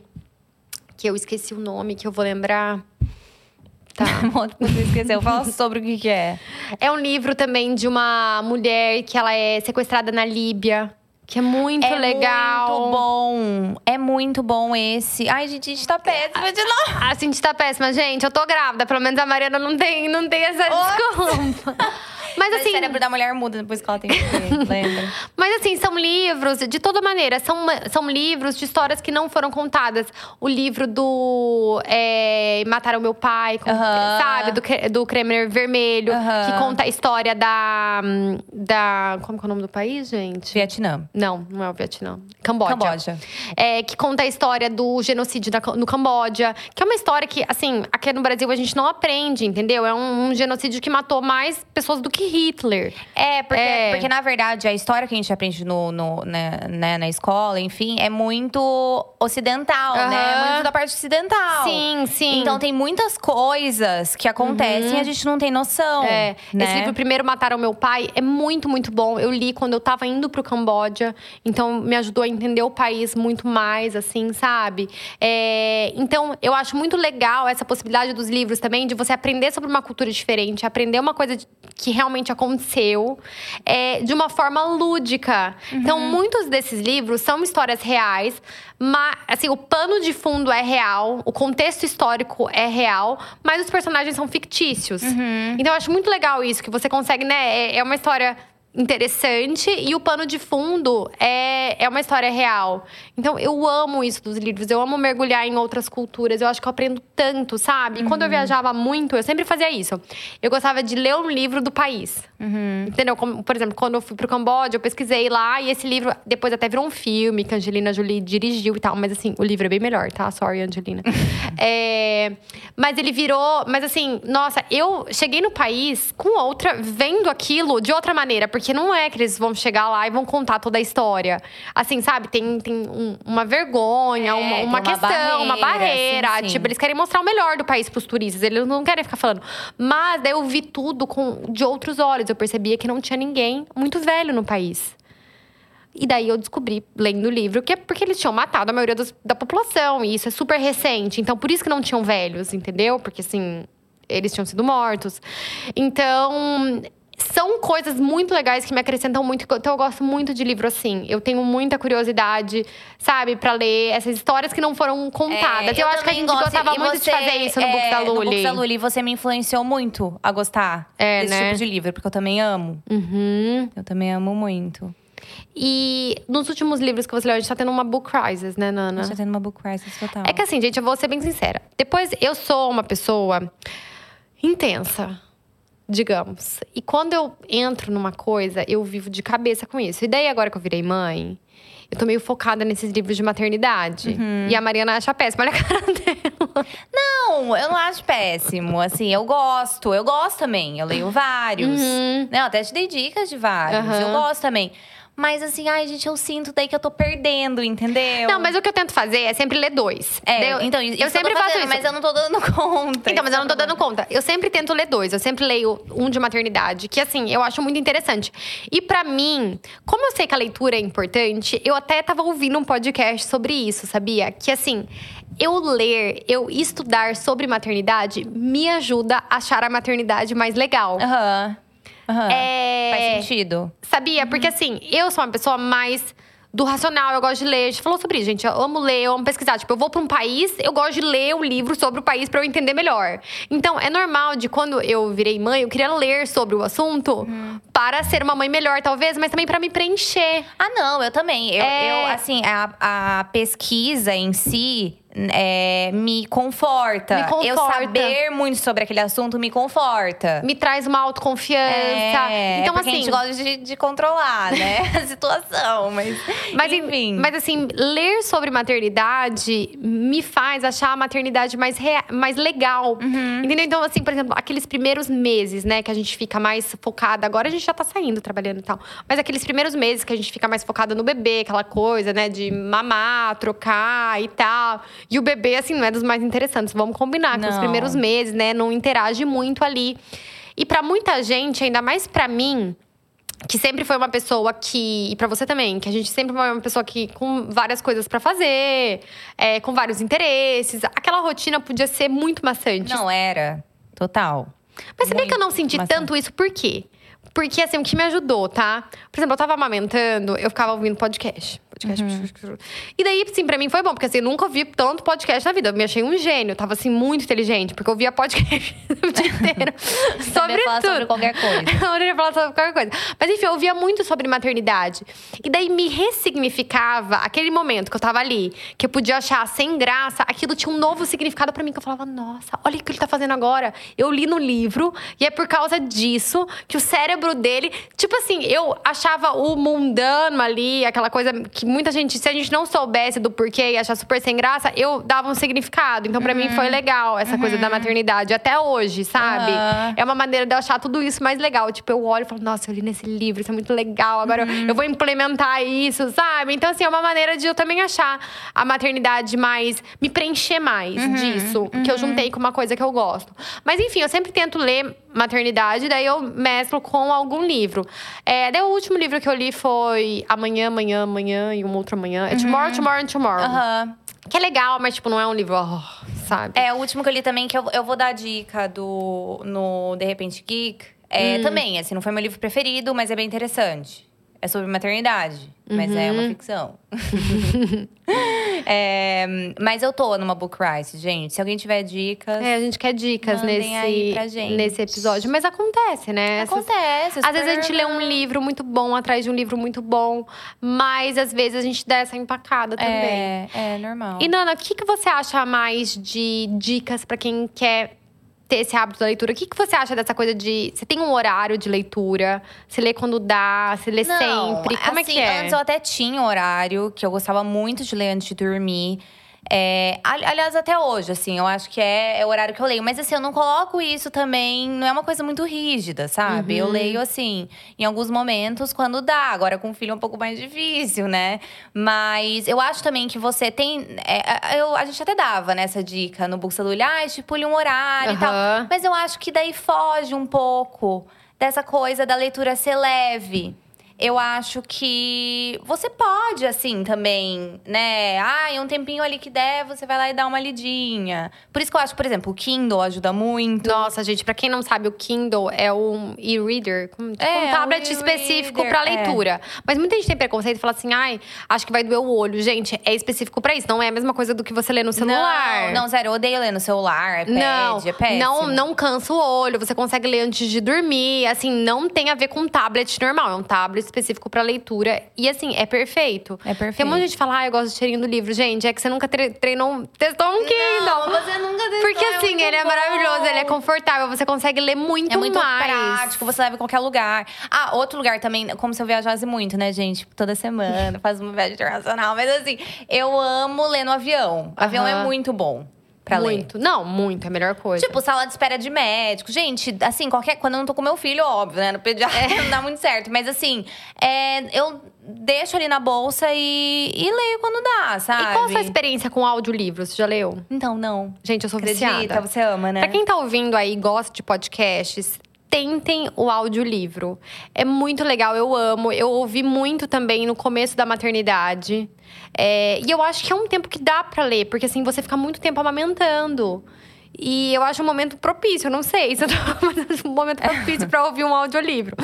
que eu esqueci o nome, que eu vou lembrar. Tá. Você esqueceu. Fala sobre o que, que é. É um livro também de uma mulher que ela é sequestrada na Líbia. Que é muito é legal. muito bom. É muito bom esse. Ai, gente, a gente tá péssima de novo. A gente tá péssima, gente. Eu tô grávida. Pelo menos a Mariana não tem, não tem essa desculpa. Mas Mas assim. o cérebro da mulher muda depois que ela tem que lembra? Mas assim, são livros, de toda maneira, são, são livros de histórias que não foram contadas. O livro do é, Mataram Meu Pai, com- Aham. sabe? Do, do Kremer Vermelho, Aham. que conta a história da, da. Como é o nome do país, gente? Vietnã. Não, não é o Vietnã. Camboja. Camboja. É, que conta a história do genocídio na- no Camboja. Que é uma história que, assim, aqui no Brasil a gente não aprende, entendeu? É um, um genocídio que matou mais pessoas do que Hitler. É, porque, É. porque na verdade a história que a gente aprende no, no- né, né, na escola, enfim, é muito ocidental, né? Aham. Muito da parte ocidental. Sim, sim. Então tem muitas coisas que acontecem e a gente não tem noção. É, né? esse livro Primeiro Mataram Meu Pai é muito, muito bom. Eu li quando eu tava indo pro Camboja, então me ajudou a entender o país muito mais, assim, sabe? É, então, eu acho muito legal essa possibilidade dos livros também, de você aprender sobre uma cultura diferente, aprender uma coisa que realmente aconteceu é, de uma forma lúdica. Então, muitos desses livros são histórias reais, mas, assim, o pano de fundo é real, o contexto histórico é real, mas os personagens são fictícios. Então, eu acho muito legal isso, que você consegue, né? É, é uma história interessante e o pano de fundo é, é uma história real. Então, eu amo isso dos livros. Eu amo mergulhar em outras culturas. Eu acho que eu aprendo tanto, sabe? E quando eu viajava muito, eu sempre fazia isso. Eu gostava de ler um livro do país. Entendeu? Como, por exemplo, quando eu fui pro Camboja, eu pesquisei lá e esse livro depois até virou um filme que a Angelina Jolie dirigiu e tal. Mas assim, o livro é bem melhor, tá? Sorry, Angelina. É, mas ele virou. Mas assim, nossa, eu cheguei no país com outra, vendo aquilo de outra maneira, porque não é que eles vão chegar lá e vão contar toda a história. Assim, sabe? Tem, tem um- uma vergonha, É, uma, uma uma questão, uma barreira, barreira. sim, sim. Tipo, eles querem mostrar o melhor do país pros turistas. Eles não querem ficar falando. Mas daí eu vi tudo com, de outros olhos. Eu percebia que não tinha ninguém muito velho no país. E daí eu descobri, lendo o livro, que é porque eles tinham matado a maioria da população. E isso é super recente. Então, por isso que não tinham velhos, entendeu? Porque, assim, eles tinham sido mortos. Então, são coisas muito legais que me acrescentam muito. Então, eu gosto muito de livro assim. Eu tenho muita curiosidade, sabe, pra ler essas histórias que não foram contadas. É, eu, acho que a gente gosto. gostava muito de você, fazer isso no é, Books da No Lully. Books da Lully, você me influenciou muito a gostar É, desse né? tipo de livro, porque eu também amo. Uhum. Eu também amo muito. E nos últimos livros que você leu, a gente tá tendo uma book crisis, né, Nana? A gente tá tendo uma book crisis total. É que assim, gente, eu vou ser bem sincera. Depois, eu sou uma pessoa intensa, digamos. E quando eu entro numa coisa, eu vivo de cabeça com isso. E daí, agora que eu virei mãe, eu tô meio focada nesses livros de maternidade. E a Mariana acha péssima, olha a cara dela. Não, eu não acho péssimo. Assim, eu gosto. Eu gosto também. Eu leio vários. Uhum. Não, até te dei dicas de vários. Aham. Eu gosto também. Mas assim, ai, gente, eu sinto daí que eu tô perdendo, entendeu? Não, mas o que eu tento fazer é sempre ler dois. É, Daí eu, então, isso eu sempre faço fazendo, isso. Mas eu não tô dando conta. Então, mas eu não tô é dando conta. Eu sempre tento ler dois. Eu sempre leio um de maternidade, que assim, eu acho muito interessante. E pra mim, como eu sei que a leitura é importante, eu até tava ouvindo um podcast sobre isso, sabia? Que assim, eu ler, eu estudar sobre maternidade me ajuda a achar a maternidade mais legal. Aham. Aham. É... Faz sentido. Sabia? Porque assim, eu sou uma pessoa mais do racional, eu gosto de ler. A gente falou sobre isso, gente. Eu amo ler, eu amo pesquisar. Tipo, eu vou pra um país, eu gosto de ler o livro sobre o país pra eu entender melhor. Então, é normal de quando eu virei mãe, eu queria ler sobre o assunto para ser uma mãe melhor, talvez, mas também pra me preencher. Ah, não, eu também. Eu, É. eu, assim, a, a pesquisa em si é, me conforta. Me conforta. Eu saber muito sobre aquele assunto me conforta. Me traz uma autoconfiança. É, então, é porque assim. a gente gosta de, de controlar, né? a situação, mas. Mas, enfim. mas assim, ler sobre maternidade me faz achar a maternidade mais, rea- mais legal. Uhum. Entendeu? Então, assim, por exemplo, aqueles primeiros meses, né, que a gente fica mais focada. Agora a gente já tá saindo trabalhando e tal. Mas aqueles primeiros meses que a gente fica mais focada no bebê, aquela coisa, né, de mamar, trocar e tal. E o bebê, assim, não é dos mais interessantes. Vamos combinar que os Não. primeiros meses, né, não interage muito ali. E pra muita gente, ainda mais pra mim, que sempre foi uma pessoa que. E pra você também, que a gente sempre foi uma pessoa que com várias coisas pra fazer, é, com vários interesses. Aquela rotina podia ser muito maçante. Não era. Total. Mas sabia que eu não senti maçante. tanto isso, por quê? Porque, assim, o que me ajudou, tá? Por exemplo, eu tava amamentando, eu ficava ouvindo podcast. Podcast. Uhum. E daí, assim, pra mim foi bom, porque assim, eu nunca ouvi tanto podcast na vida. Eu me achei um gênio, tava assim, muito inteligente, porque eu via podcast o dia inteiro. sobre falar tudo. sobre qualquer coisa. Eu ia falar sobre qualquer coisa. Mas enfim, eu ouvia muito sobre maternidade. E daí me ressignificava aquele momento que eu tava ali, que eu podia achar sem graça, aquilo tinha um novo significado pra mim, que eu falava, nossa, olha o que ele tá fazendo agora. Eu li no livro, e é por causa disso que o cérebro dele. Tipo assim, eu achava o mundano ali, aquela coisa que muita gente, se a gente não soubesse do porquê e achar super sem graça, eu dava um significado. Então, pra mim, foi legal essa coisa da maternidade, até hoje, sabe? Aham. É uma maneira de eu achar tudo isso mais legal. Tipo, eu olho e falo, nossa, eu li nesse livro, isso é muito legal. Agora eu- eu vou implementar isso, sabe? Então, assim, é uma maneira de eu também achar a maternidade mais. me preencher mais disso. Que eu juntei com uma coisa que eu gosto. Mas, enfim, eu sempre tento ler maternidade, daí eu mesclo com algum livro. É, daí o último livro que eu li foi Amanhã, Amanhã, Amanhã e um outro amanhã. É Tomorrow, Tomorrow and Tomorrow. Aham. Que é legal, mas, tipo, não é um livro, oh, sabe? É, o último que eu li também, que eu, eu vou dar a dica do no De Repente Geek. É, Também, assim, não foi meu livro preferido, mas é bem interessante. É sobre maternidade, mas é uma ficção. É, mas eu tô numa book rice, gente. Se alguém tiver dicas. É, a gente quer dicas nesse, nesse episódio. Mas acontece, né? Essas- Acontece. Às vezes a gente lê um livro muito bom atrás de um livro muito bom, mas às vezes a gente dá essa empacada também. É, é normal. E Nana, o que, que você acha mais de dicas pra quem quer ter esse hábito da leitura? O que, que você acha dessa coisa de. Você tem um horário de leitura? Você lê quando dá? Você lê Não, sempre? Como assim, é que é? Antes eu até tinha um horário que eu gostava muito de ler antes de dormir. É, ali- aliás, até hoje, assim, eu acho que é, é o horário que eu leio. Mas assim, eu não coloco isso também, não é uma coisa muito rígida, sabe? Uhum. Eu leio, assim, em alguns momentos, quando dá. Agora, com o filho é um pouco mais difícil, né? Mas eu acho também que você tem. é, eu, a gente até dava nessa dica no Bolsa do Olhar, estipule um horário e tal. Mas eu acho que daí foge um pouco dessa coisa da leitura ser leve. Eu acho que você pode, assim, também, né? Ah, um tempinho ali que der, você vai lá e dá uma lidinha. Por isso que eu acho, por exemplo, o Kindle ajuda muito. Nossa, gente, pra quem não sabe, o Kindle é um e-reader, como- tipo É, um tablet um específico pra é. leitura. Mas muita gente tem preconceito e fala assim: ai, acho que vai doer o olho. Gente, é específico pra isso. Não é a mesma coisa do que você lê no celular. Não, não, sério, eu odeio ler no celular, iPad, Não, é péssimo. não, não cansa o olho, você consegue ler antes de dormir. Assim, não tem a ver com um tablet normal, é um tablet específico pra leitura. E assim, é perfeito. É perfeito. Tem um monte de gente que fala, ah, eu gosto do cheirinho do livro. Gente, é que você nunca tre- treinou, testou um Kindle. Não, você nunca testou, Porque é assim, muito ele é maravilhoso, ele é confortável, você consegue ler muito, É muito mais. prático, você leva em qualquer lugar. Ah, outro lugar também, como se eu viajasse muito, né, gente? Toda semana, faz uma viagem internacional. Mas assim, eu amo ler no avião. Avião é muito bom. Pra ler. muito. Não, muito, é a melhor coisa. Tipo, sala de espera de médico. Gente, assim, qualquer. Quando eu não tô com meu filho, óbvio, né? No pediatra É. não dá muito certo. Mas assim, é, eu deixo ali na bolsa e, e leio quando dá, sabe? e qual a sua experiência com audiolivro? Você já leu? Então, não. Gente, eu sou Acredita, viciada. você ama, né? Pra quem tá ouvindo aí e gosta de podcasts, tentem o audiolivro. É muito legal, eu amo. Eu ouvi muito também no começo da maternidade. É, e eu acho que é um tempo que dá pra ler, porque assim, você fica muito tempo amamentando. E eu acho um momento propício, eu não sei se eu tô mas um momento propício pra ouvir um audiolivro.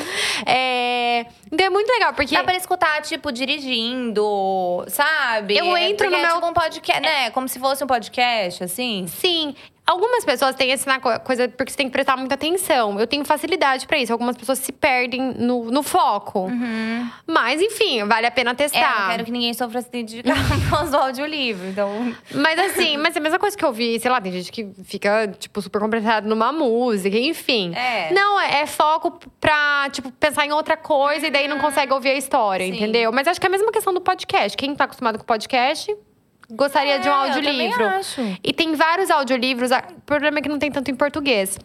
É, então é muito legal, porque. Dá pra escutar, tipo, dirigindo, sabe? Eu entro Porque no é meu- tipo um podcast, né? Como se fosse um podcast, assim. Sim. Algumas pessoas têm essa co- coisa porque você tem que prestar muita atenção. Eu tenho facilidade pra isso. Algumas pessoas se perdem no, no foco. Mas, enfim, vale a pena É, eu testar. não quero que ninguém sofra acidente de carro do audiolivro. Então, Mas assim, mas é a mesma coisa que eu vi, sei lá, tem gente que fica, tipo, super completado numa música, enfim. É. Não, é, é foco pra, tipo, pensar em outra coisa e daí não consegue ouvir a história, Sim. entendeu? Mas acho que é a mesma questão do podcast. Quem tá acostumado com podcast, gostaria É, de um eu audiolivro. também acho. E tem vários audiolivros, o problema é que não tem tanto em português.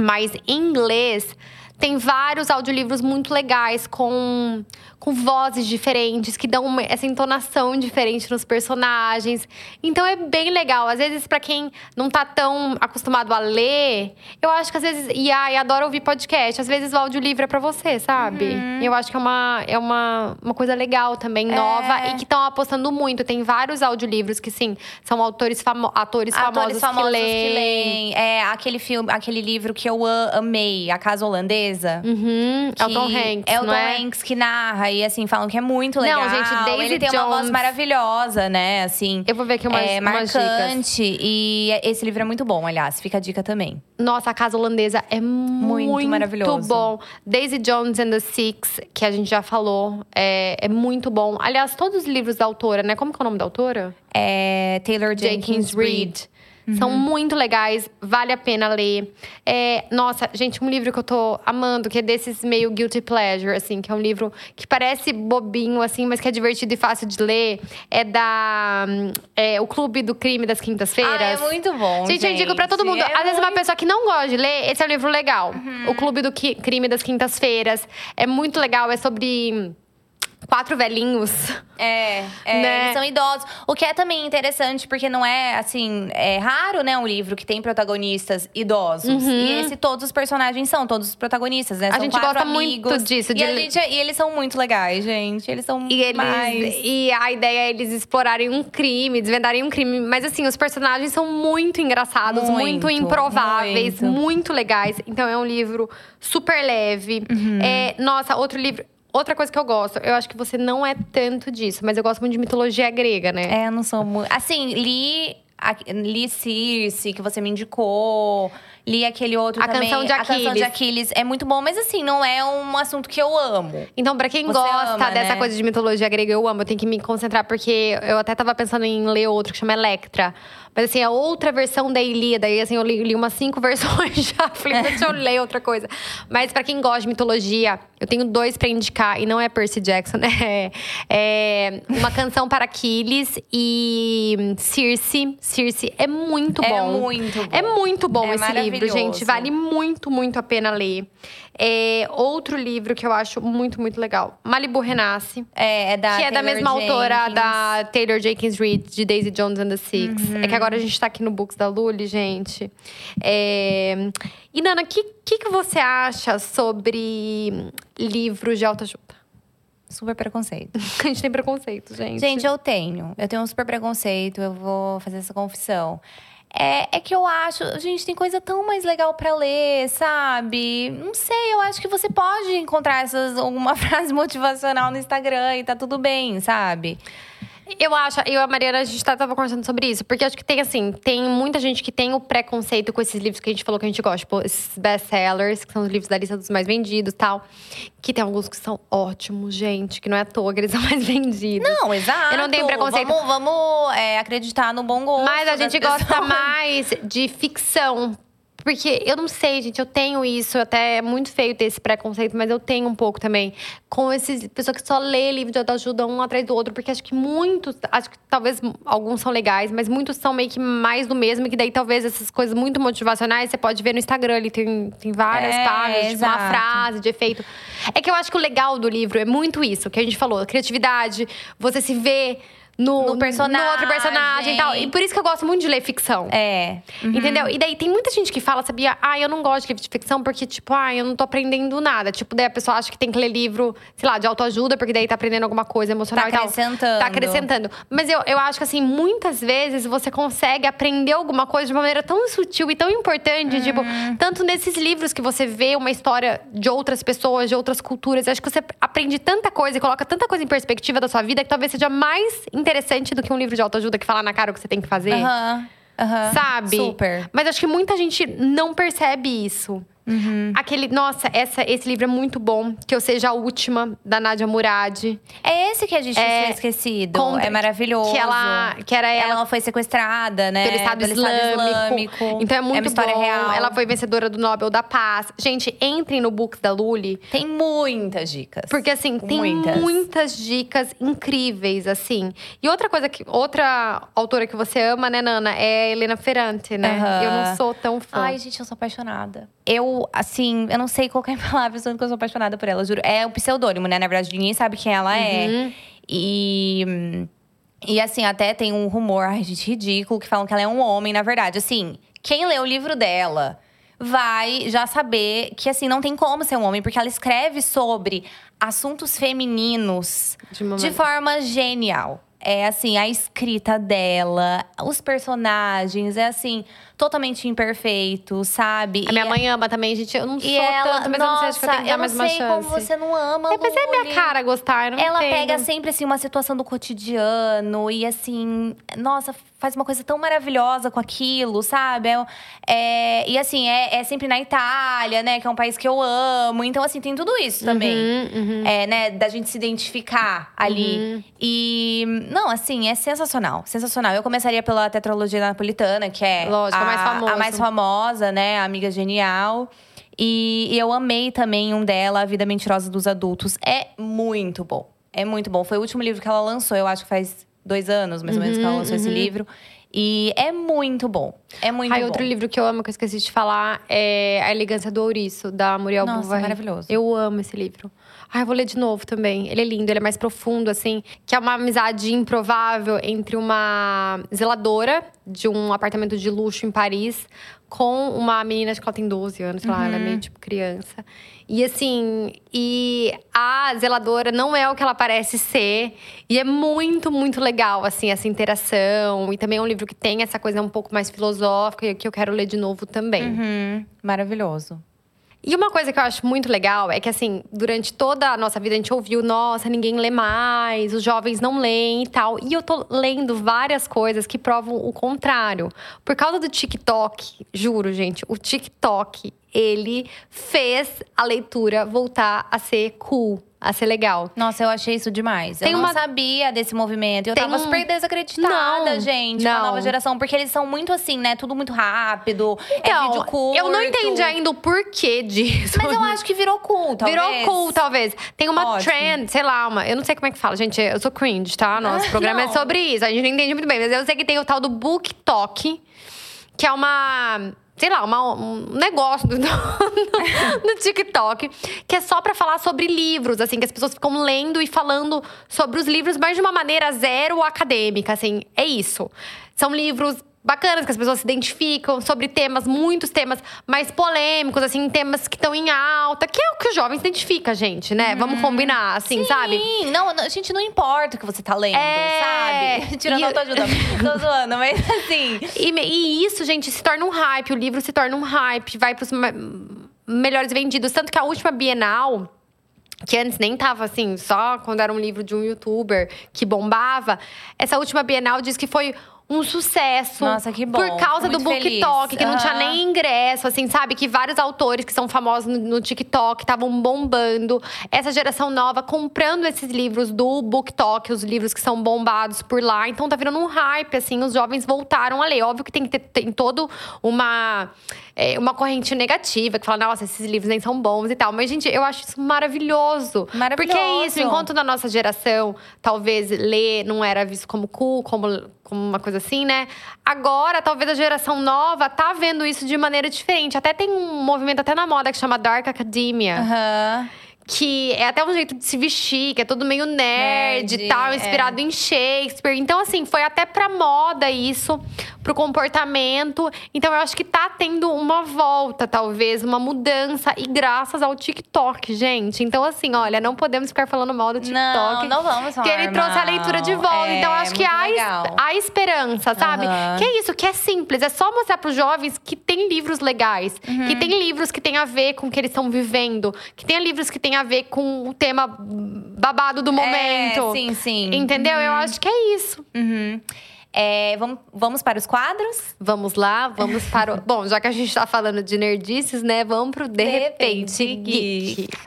Mas em inglês tem vários audiolivros muito legais com, com vozes diferentes, que dão uma- essa entonação diferente nos personagens. Então é bem legal. Às vezes, pra quem não tá tão acostumado a ler, eu acho que às vezes. E ai, adoro ouvir podcast. Às vezes o audiolivro é pra você, sabe? Eu acho que é uma, é uma, uma coisa legal também, nova, e que estão apostando muito. Tem vários audiolivros que, sim, são autores famo atores, atores famosos, famosos que leem. leem. É, aquele filme, aquele livro que eu amei, A Casa Holandesa. Uhum, é o Tom Hanks, É o não Tom é? Hanks que narra e assim falam que é muito Não, legal. gente, Daisy Ele tem uma voz Jones- maravilhosa, né? Assim. Eu vou ver aqui umas, é umas dicas. marcante e esse livro é muito bom, aliás, fica a dica também. Nossa, a Casa Holandesa é muito, maravilhoso. bom. Daisy Jones and the Six, que a gente já falou, é, é muito bom. Aliás, todos os livros da autora, né? Como que é o nome da autora? É Taylor Jenkins, Reid. São Uhum. muito legais, vale a pena ler. É, nossa, gente, um livro que eu tô amando, que é desses meio guilty pleasure, assim, que é um livro que parece bobinho, assim, mas que é divertido e fácil de ler. É da. é, o Clube do Crime das Quintas-Feiras. Ah, é muito bom. Gente, eu digo pra todo mundo. É às vezes, uma muito- pessoa que não gosta de ler, esse é um livro legal. O Clube do Crime das Quintas-Feiras. É muito legal, é sobre quatro velhinhos. É, é Né? eles são idosos. O que é também interessante, porque não é, assim, é raro, né, um livro que tem protagonistas idosos. E esse todos os personagens são, todos os protagonistas, né? A São gente quatro gosta muito amigos. disso, E, de a le- gente- e eles são muito legais, gente. Eles são E eles. mais… E a ideia é eles explorarem um crime, desvendarem um crime. Mas assim, os personagens são muito engraçados, muito, Muito, improváveis, muito. muito. legais. Então é um livro super leve. Uhum. É, nossa, outro livro. Outra coisa que eu gosto, eu acho que você não é tanto disso, mas eu gosto muito de mitologia grega, né? É, não sou muito… Assim, li… Li Circe, que você me indicou. Li aquele outro A também. Canção de A Canção de Aquiles. Aquiles. É muito bom, mas assim, não é um assunto que eu amo. Então, pra quem Você gosta ama, dessa né? coisa de mitologia grega, eu amo. Eu tenho que me concentrar, porque eu até tava pensando em ler outro que chama Electra. Mas assim, a outra versão da Ilíada. E assim, eu li, li umas cinco versões já. Falei, deixa eu ler outra coisa. Mas pra quem gosta de mitologia, eu tenho dois pra indicar. E não é Percy Jackson, né? É uma canção para Aquiles e Circe. Circe é muito É bom. muito bom. É muito bom É esse livro, maravilhoso. gente. Vale muito, muito a pena ler. É, outro livro que eu acho muito, muito legal. Malibu Renasce. É, é da que é da mesma autora Jenkins. da Taylor Jenkins Reid, de Daisy Jones and the Six. Uhum. É que agora a gente tá aqui no Books da Lully, gente. É... E, Nana, o que, que, que você acha sobre livros de autoajuda? Super preconceito. A gente tem preconceito, gente. Gente, eu tenho. Eu tenho um super preconceito, eu vou fazer essa confissão. É, é que eu acho, gente, tem coisa tão mais legal pra ler, sabe? Não sei, eu acho que você pode encontrar essas, alguma frase motivacional no Instagram e tá tudo bem, sabe? Eu acho, eu e a Mariana, a gente tá- tava conversando sobre isso. Porque acho que tem, assim, tem muita gente que tem o preconceito com esses livros que a gente falou que a gente gosta. Tipo, esses best-sellers, que são os livros da lista dos mais vendidos e tal. Que tem alguns que são ótimos, gente. Que não é à toa que eles são mais vendidos. Não, exato. Eu não tenho preconceito. Vamos, vamos, é, acreditar no bom gosto. Mas a gente gosta pessoas. mais de ficção. Porque eu não sei, gente, eu tenho isso, até é muito feio ter esse preconceito, mas eu tenho um pouco também. Com esses pessoas que só lê livro de autoajuda um atrás do outro, porque acho que muitos, acho que talvez alguns são legais, mas muitos são meio que mais do mesmo, que daí talvez essas coisas muito motivacionais você pode ver no Instagram, ali tem, tem várias É, páginas, tipo, uma frase de efeito. É que eu acho que o legal do livro é muito isso, que a gente falou, criatividade, você se vê no, No personagem. no outro personagem e tal. E por isso que eu gosto muito de ler ficção. É. Entendeu? E daí tem muita gente que fala, sabia? Ah, eu não gosto de livro de ficção porque, tipo, ah, eu não tô aprendendo nada. Tipo, daí a pessoa acha que tem que ler livro, sei lá, de autoajuda, porque daí tá aprendendo alguma coisa emocional Tá e tal. acrescentando. Tá acrescentando. Mas eu, eu acho que, assim, muitas vezes você consegue aprender alguma coisa de uma maneira tão sutil e tão importante. Tipo, Uhum. tanto nesses livros que você vê uma história de outras pessoas, de outras culturas. Acho que você aprende tanta coisa e coloca tanta coisa em perspectiva da sua vida que talvez seja mais interessante do que um livro de autoajuda que fala na cara o que você tem que fazer. Aham. Aham. Sabe? Super. Mas acho que muita gente não percebe isso. Uhum. Aquele, nossa, essa, esse livro é muito bom. Que eu seja a última, da Nadia Murad. É esse que a gente É, tinha esquecido. contra- é maravilhoso. Que ela, que era ela, Ela foi sequestrada, né? pelo Estado, Islâmico. Então é muito uma história bom. real. Ela foi vencedora do Nobel da Paz. Gente, entrem no Books da Lully. Tem muitas dicas. Porque, assim, tem Muitas. muitas. dicas incríveis, assim. E outra coisa que. Outra autora que você ama, né, Nana? É Helena Ferrante, né? Aham. Eu não sou tão fã. Ai, gente, eu sou apaixonada. Eu, assim, eu não sei colocar em palavras tanto que eu sou apaixonada por ela, juro. É um pseudônimo, né? Na verdade, ninguém sabe quem ela é. Uhum. E. E assim, até tem um rumor, ai, gente, ridículo, que falam que ela é um homem, na verdade. Assim, quem lê o livro dela vai já saber que, assim, não tem como ser um homem, porque ela escreve sobre assuntos femininos De de forma genial. É assim, a escrita dela, os personagens, é assim, totalmente imperfeito, sabe? A minha E- mãe ama também, gente. Eu não sou ela, tanto, mas eu não sei, acho que eu nossa, tenho que dar mais uma sei chance. como você não ama, É, mas é minha cara gostar, eu não Ela entendo. pega sempre, assim, uma situação do cotidiano e, assim, nossa, faz uma coisa tão maravilhosa com aquilo, sabe? É, é- e, assim, é, é sempre na Itália, né? Que é um país que eu amo. Então, assim, tem tudo isso também. Uhum, uhum. É, né? Da gente se identificar ali. E, não, assim, é sensacional. Sensacional. Eu começaria pela tetralogia napolitana, que é Lógico, a mais famosa. a mais famosa, né? A Amiga Genial. E, e eu amei também um dela, A Vida Mentirosa dos Adultos. É muito bom. É muito bom. Foi o último livro que ela lançou, eu acho que faz dois anos, mais ou menos, que ela lançou esse livro. E é muito bom. É muito Ai, bom. outro livro que eu amo, que eu esqueci de falar, é A Elegância do Ouriço, da Muriel Nossa, Bouvari. maravilhoso. Eu amo esse livro. Ai, eu vou ler de novo também. Ele é lindo, ele é mais profundo, assim. Que é uma amizade improvável entre uma zeladora de um apartamento de luxo em Paris com uma menina, acho que ela tem 12 anos, sei lá, ela é Uhum. meio tipo criança. E assim, e a zeladora não é o que ela parece ser. E é muito, muito legal, assim, essa interação. E também é um livro que tem essa coisa um pouco mais filosófica, e que eu quero ler de novo também. Uhum, maravilhoso. E uma coisa que eu acho muito legal é que, assim, durante toda a nossa vida a gente ouviu, nossa, ninguém lê mais, os jovens não leem e tal. E eu tô lendo várias coisas que provam o contrário. Por causa do TikTok, juro, gente, o TikTok, ele fez a leitura voltar a ser cool, a ser legal. Nossa, eu achei isso demais. Tem eu não uma- sabia desse movimento. Eu Tem tava um- super desacreditada, Não, gente, com a não. nova geração. Porque eles são muito assim, né? Tudo muito rápido. é Então, vídeo curto. eu não entendi ainda o porquê disso. Mas eu acho que virou cool, talvez. Virou cool, talvez. Tem uma Ótimo. trend, sei lá, uma. Eu não sei como é que fala, gente. Eu sou cringe, tá? Nosso Ah, programa é não. sobre isso. A gente não entende muito bem, mas eu sei que tem o tal do Book Talk, que é uma. Sei lá, uma- um negócio do, do TikTok, que é só pra falar sobre livros, assim, que as pessoas ficam lendo e falando sobre os livros, mas de uma maneira zero acadêmica, assim, é isso. São livros bacanas, que as pessoas se identificam sobre temas, muitos temas mais polêmicos, assim, temas que estão em alta, que é o que os jovens identificam, gente, né? Vamos combinar, assim, sabe? Sim, não, não, gente, não importa o que você tá lendo, É, sabe? Tirando e- a autoajuda. Tô zoando, mas assim. E, e isso, gente, se torna um hype. O livro se torna um hype, vai pros me- melhores vendidos. Tanto que a última Bienal. Que antes nem tava assim, só quando era um livro de um youtuber que bombava. Essa última Bienal diz que foi um sucesso. Nossa, que bom. Por causa do muito Book feliz. Talk, que não tinha nem ingresso, assim, sabe? Que vários autores que são famosos no, TikTok estavam bombando. Essa geração nova comprando esses livros do Book Talk, os livros que são bombados por lá. Então tá virando um hype, assim, os jovens voltaram a ler. Óbvio que tem que ter tem todo uma, é, uma corrente negativa, que fala, nossa, esses livros nem são bons e tal. Mas, gente, eu acho isso maravilhoso. Maravilhoso. Porque é isso, enquanto na nossa geração, talvez ler não era visto como cool, como, como uma coisa assim, né? Agora, talvez a geração nova tá vendo isso de maneira diferente. Até tem um movimento até na moda que chama Dark Academia. Aham. Que é até um jeito de se vestir, que é tudo meio nerd, Nerd, e tal, é. inspirado em Shakespeare. Então, assim, foi até pra moda isso, pro comportamento. Então, eu acho que tá tendo uma volta, talvez, uma mudança. E graças ao TikTok, gente. Então, assim, olha, não podemos ficar falando mal do TikTok. Não, não vamos falar Que ele trouxe a leitura de volta. É, então, acho que há, legal. há esperança, sabe? Aham. Que é isso, que é simples. É só mostrar pros jovens que tem livros legais. Uhum. Que tem livros que tem a ver com o que eles estão vivendo. Que tem livros que tem a ver com o tema babado do momento. É, sim, sim. Entendeu? Eu acho que é isso. Uhum. É, vamos, vamos para os quadros? Vamos lá, vamos para o. Bom, já que a gente tá falando de nerdices, né? Vamos pro De, De repente, Repente Geek. Geek.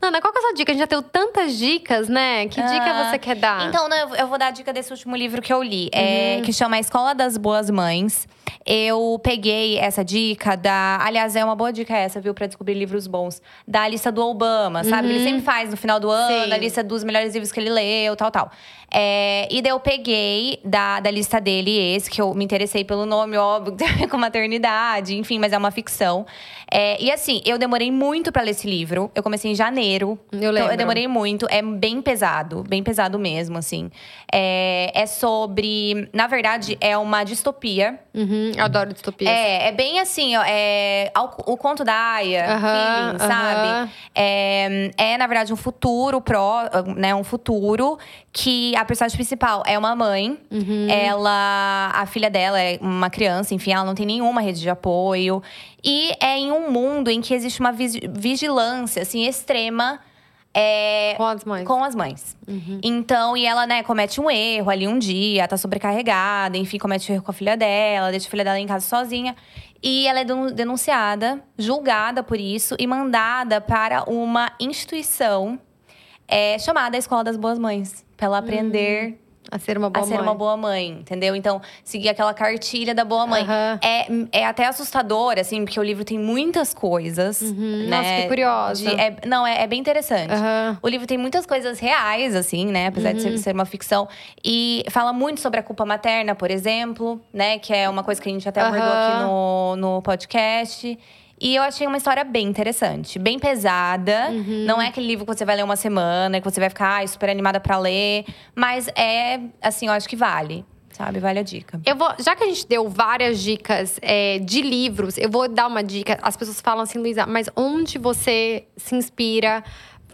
Ana, qual que é a sua dica? A gente já deu tantas dicas, né? Que dica Ah, você quer dar? Então, não, eu, eu vou dar a dica desse último livro que eu li, é, que chama A Escola das Boas Mães. Eu peguei essa dica da. Aliás, é uma boa dica essa, viu, pra descobrir livros bons. Da lista do Obama, sabe? Ele sempre faz no final do ano, Sim. a lista dos melhores livros que ele leu, tal, tal. É, e daí eu peguei da, da lista dele esse, que eu me interessei pelo nome, óbvio, com maternidade, enfim, mas é uma ficção. É, e assim, eu demorei muito pra ler esse livro. Eu comecei em janeiro. Eu Então, lembro. eu demorei muito. É bem pesado, bem pesado mesmo, assim. É, é sobre. Na verdade, é uma distopia. Uhum, eu adoro distopias. É, é bem assim, ó, é ao- o conto da Aya, feeling, sabe? É, é, na verdade, um futuro pró, né? Um futuro que a personagem principal é uma mãe. Uhum. Ela. A filha dela é uma criança, enfim, ela não tem nenhuma rede de apoio. E é em um mundo em que existe uma vigi- vigilância, assim, extrema. É, Com as mães. com as mães. Então, e ela, né, comete um erro ali um dia, tá sobrecarregada, enfim, comete um erro com a filha dela, deixa a filha dela em casa sozinha. E ela é denun- denunciada, julgada por isso e mandada para uma instituição é, chamada Escola das Boas Mães. Pra ela aprender A ser uma boa a ser mãe. uma boa mãe, entendeu? Então, seguir aquela cartilha da boa mãe. Aham. É, é até assustador, assim, porque o livro tem muitas coisas. Uhum. Né, Nossa, fiquei curiosa. de- é- não, é, é bem interessante. Aham. O livro tem muitas coisas reais, assim, né? Apesar de Uhum. ser, ser uma ficção. E fala muito sobre a culpa materna, por exemplo, né? Que é uma coisa que a gente até abordou aqui no, no podcast. E eu achei uma história bem interessante, bem pesada. Uhum. Não é aquele livro que você vai ler uma semana, que você vai ficar ai, super animada pra ler. Mas é, assim, eu acho que vale. Sabe? Vale a dica. Eu vou, já que a gente deu várias dicas é, de livros, eu vou dar uma dica. As pessoas falam assim, Luísa, mas onde você se inspira?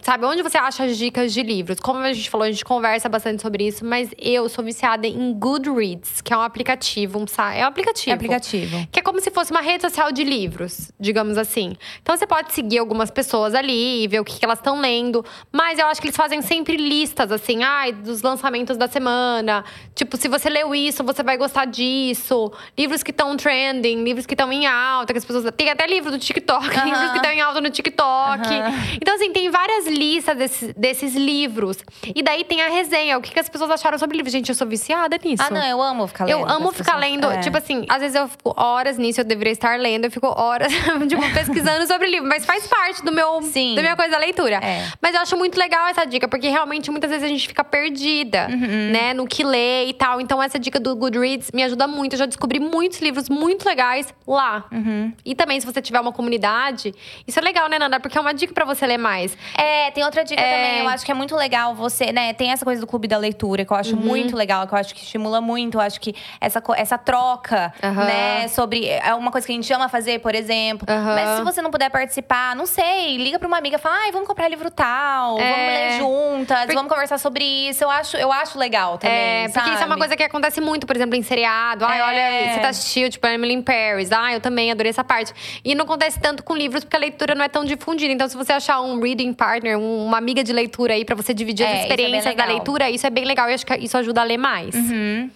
Sabe, onde você acha as dicas de livros? Como a gente falou, a gente conversa bastante sobre isso, mas eu sou viciada em Goodreads, que é um aplicativo, um site. É um aplicativo. É aplicativo. Que é como se fosse uma rede social de livros, digamos assim. Então você pode seguir algumas pessoas ali e ver o que, que elas estão lendo. Mas eu acho que eles fazem sempre listas, assim, ai, dos lançamentos da semana. Tipo, se você leu isso, você vai gostar disso. Livros que estão trending, livros que estão em alta, que as pessoas. Tem até livro do TikTok, Aham. livros que estão em alta no TikTok. Aham. Então, assim, tem várias listas desses, desses livros. E daí tem a resenha, o que, que as pessoas acharam sobre o livro. Gente, eu sou viciada nisso. Ah, não, eu amo ficar lendo. Eu amo ficar pessoas. lendo. É. Tipo assim, às vezes eu fico horas nisso, eu deveria estar lendo, eu fico horas, tipo, pesquisando sobre livro. Mas faz parte do meu, Sim. da minha coisa da leitura. É. Mas eu acho muito legal essa dica, porque realmente muitas vezes a gente fica perdida, Uhum. né? No que lê e tal. Então, essa dica do Goodreads me ajuda muito. Eu já descobri muitos livros muito legais lá. Uhum. E também, se você tiver uma comunidade, isso é legal, né, Nanda? Porque é uma dica pra você ler mais. É, tem outra dica É. também. Eu acho que é muito legal você, né? Tem essa coisa do clube da leitura, que eu Uhum. acho muito legal, que eu acho que estimula muito. Eu acho que essa, essa troca, Aham. né? Sobre. É uma coisa que a gente ama fazer, por exemplo. Aham. Mas se você não puder participar, não sei, liga pra uma amiga e fala: ai, vamos comprar livro tal, É. vamos ler juntas, vamos conversar sobre isso. Eu acho, eu acho legal também. É, porque isso é uma coisa que acontece muito, por exemplo, em seriado. Ai, É. olha, você tá assistindo, tipo, Emily in Paris. Ah, eu também adorei essa parte. E não acontece tanto com livros, porque a leitura não é tão difundida. Então, se você achar um reading partner, um- uma amiga de leitura aí pra você dividir É, as isso é bem experiências da legal. leitura, isso é bem legal e acho que isso ajuda a ler mais. Uhum.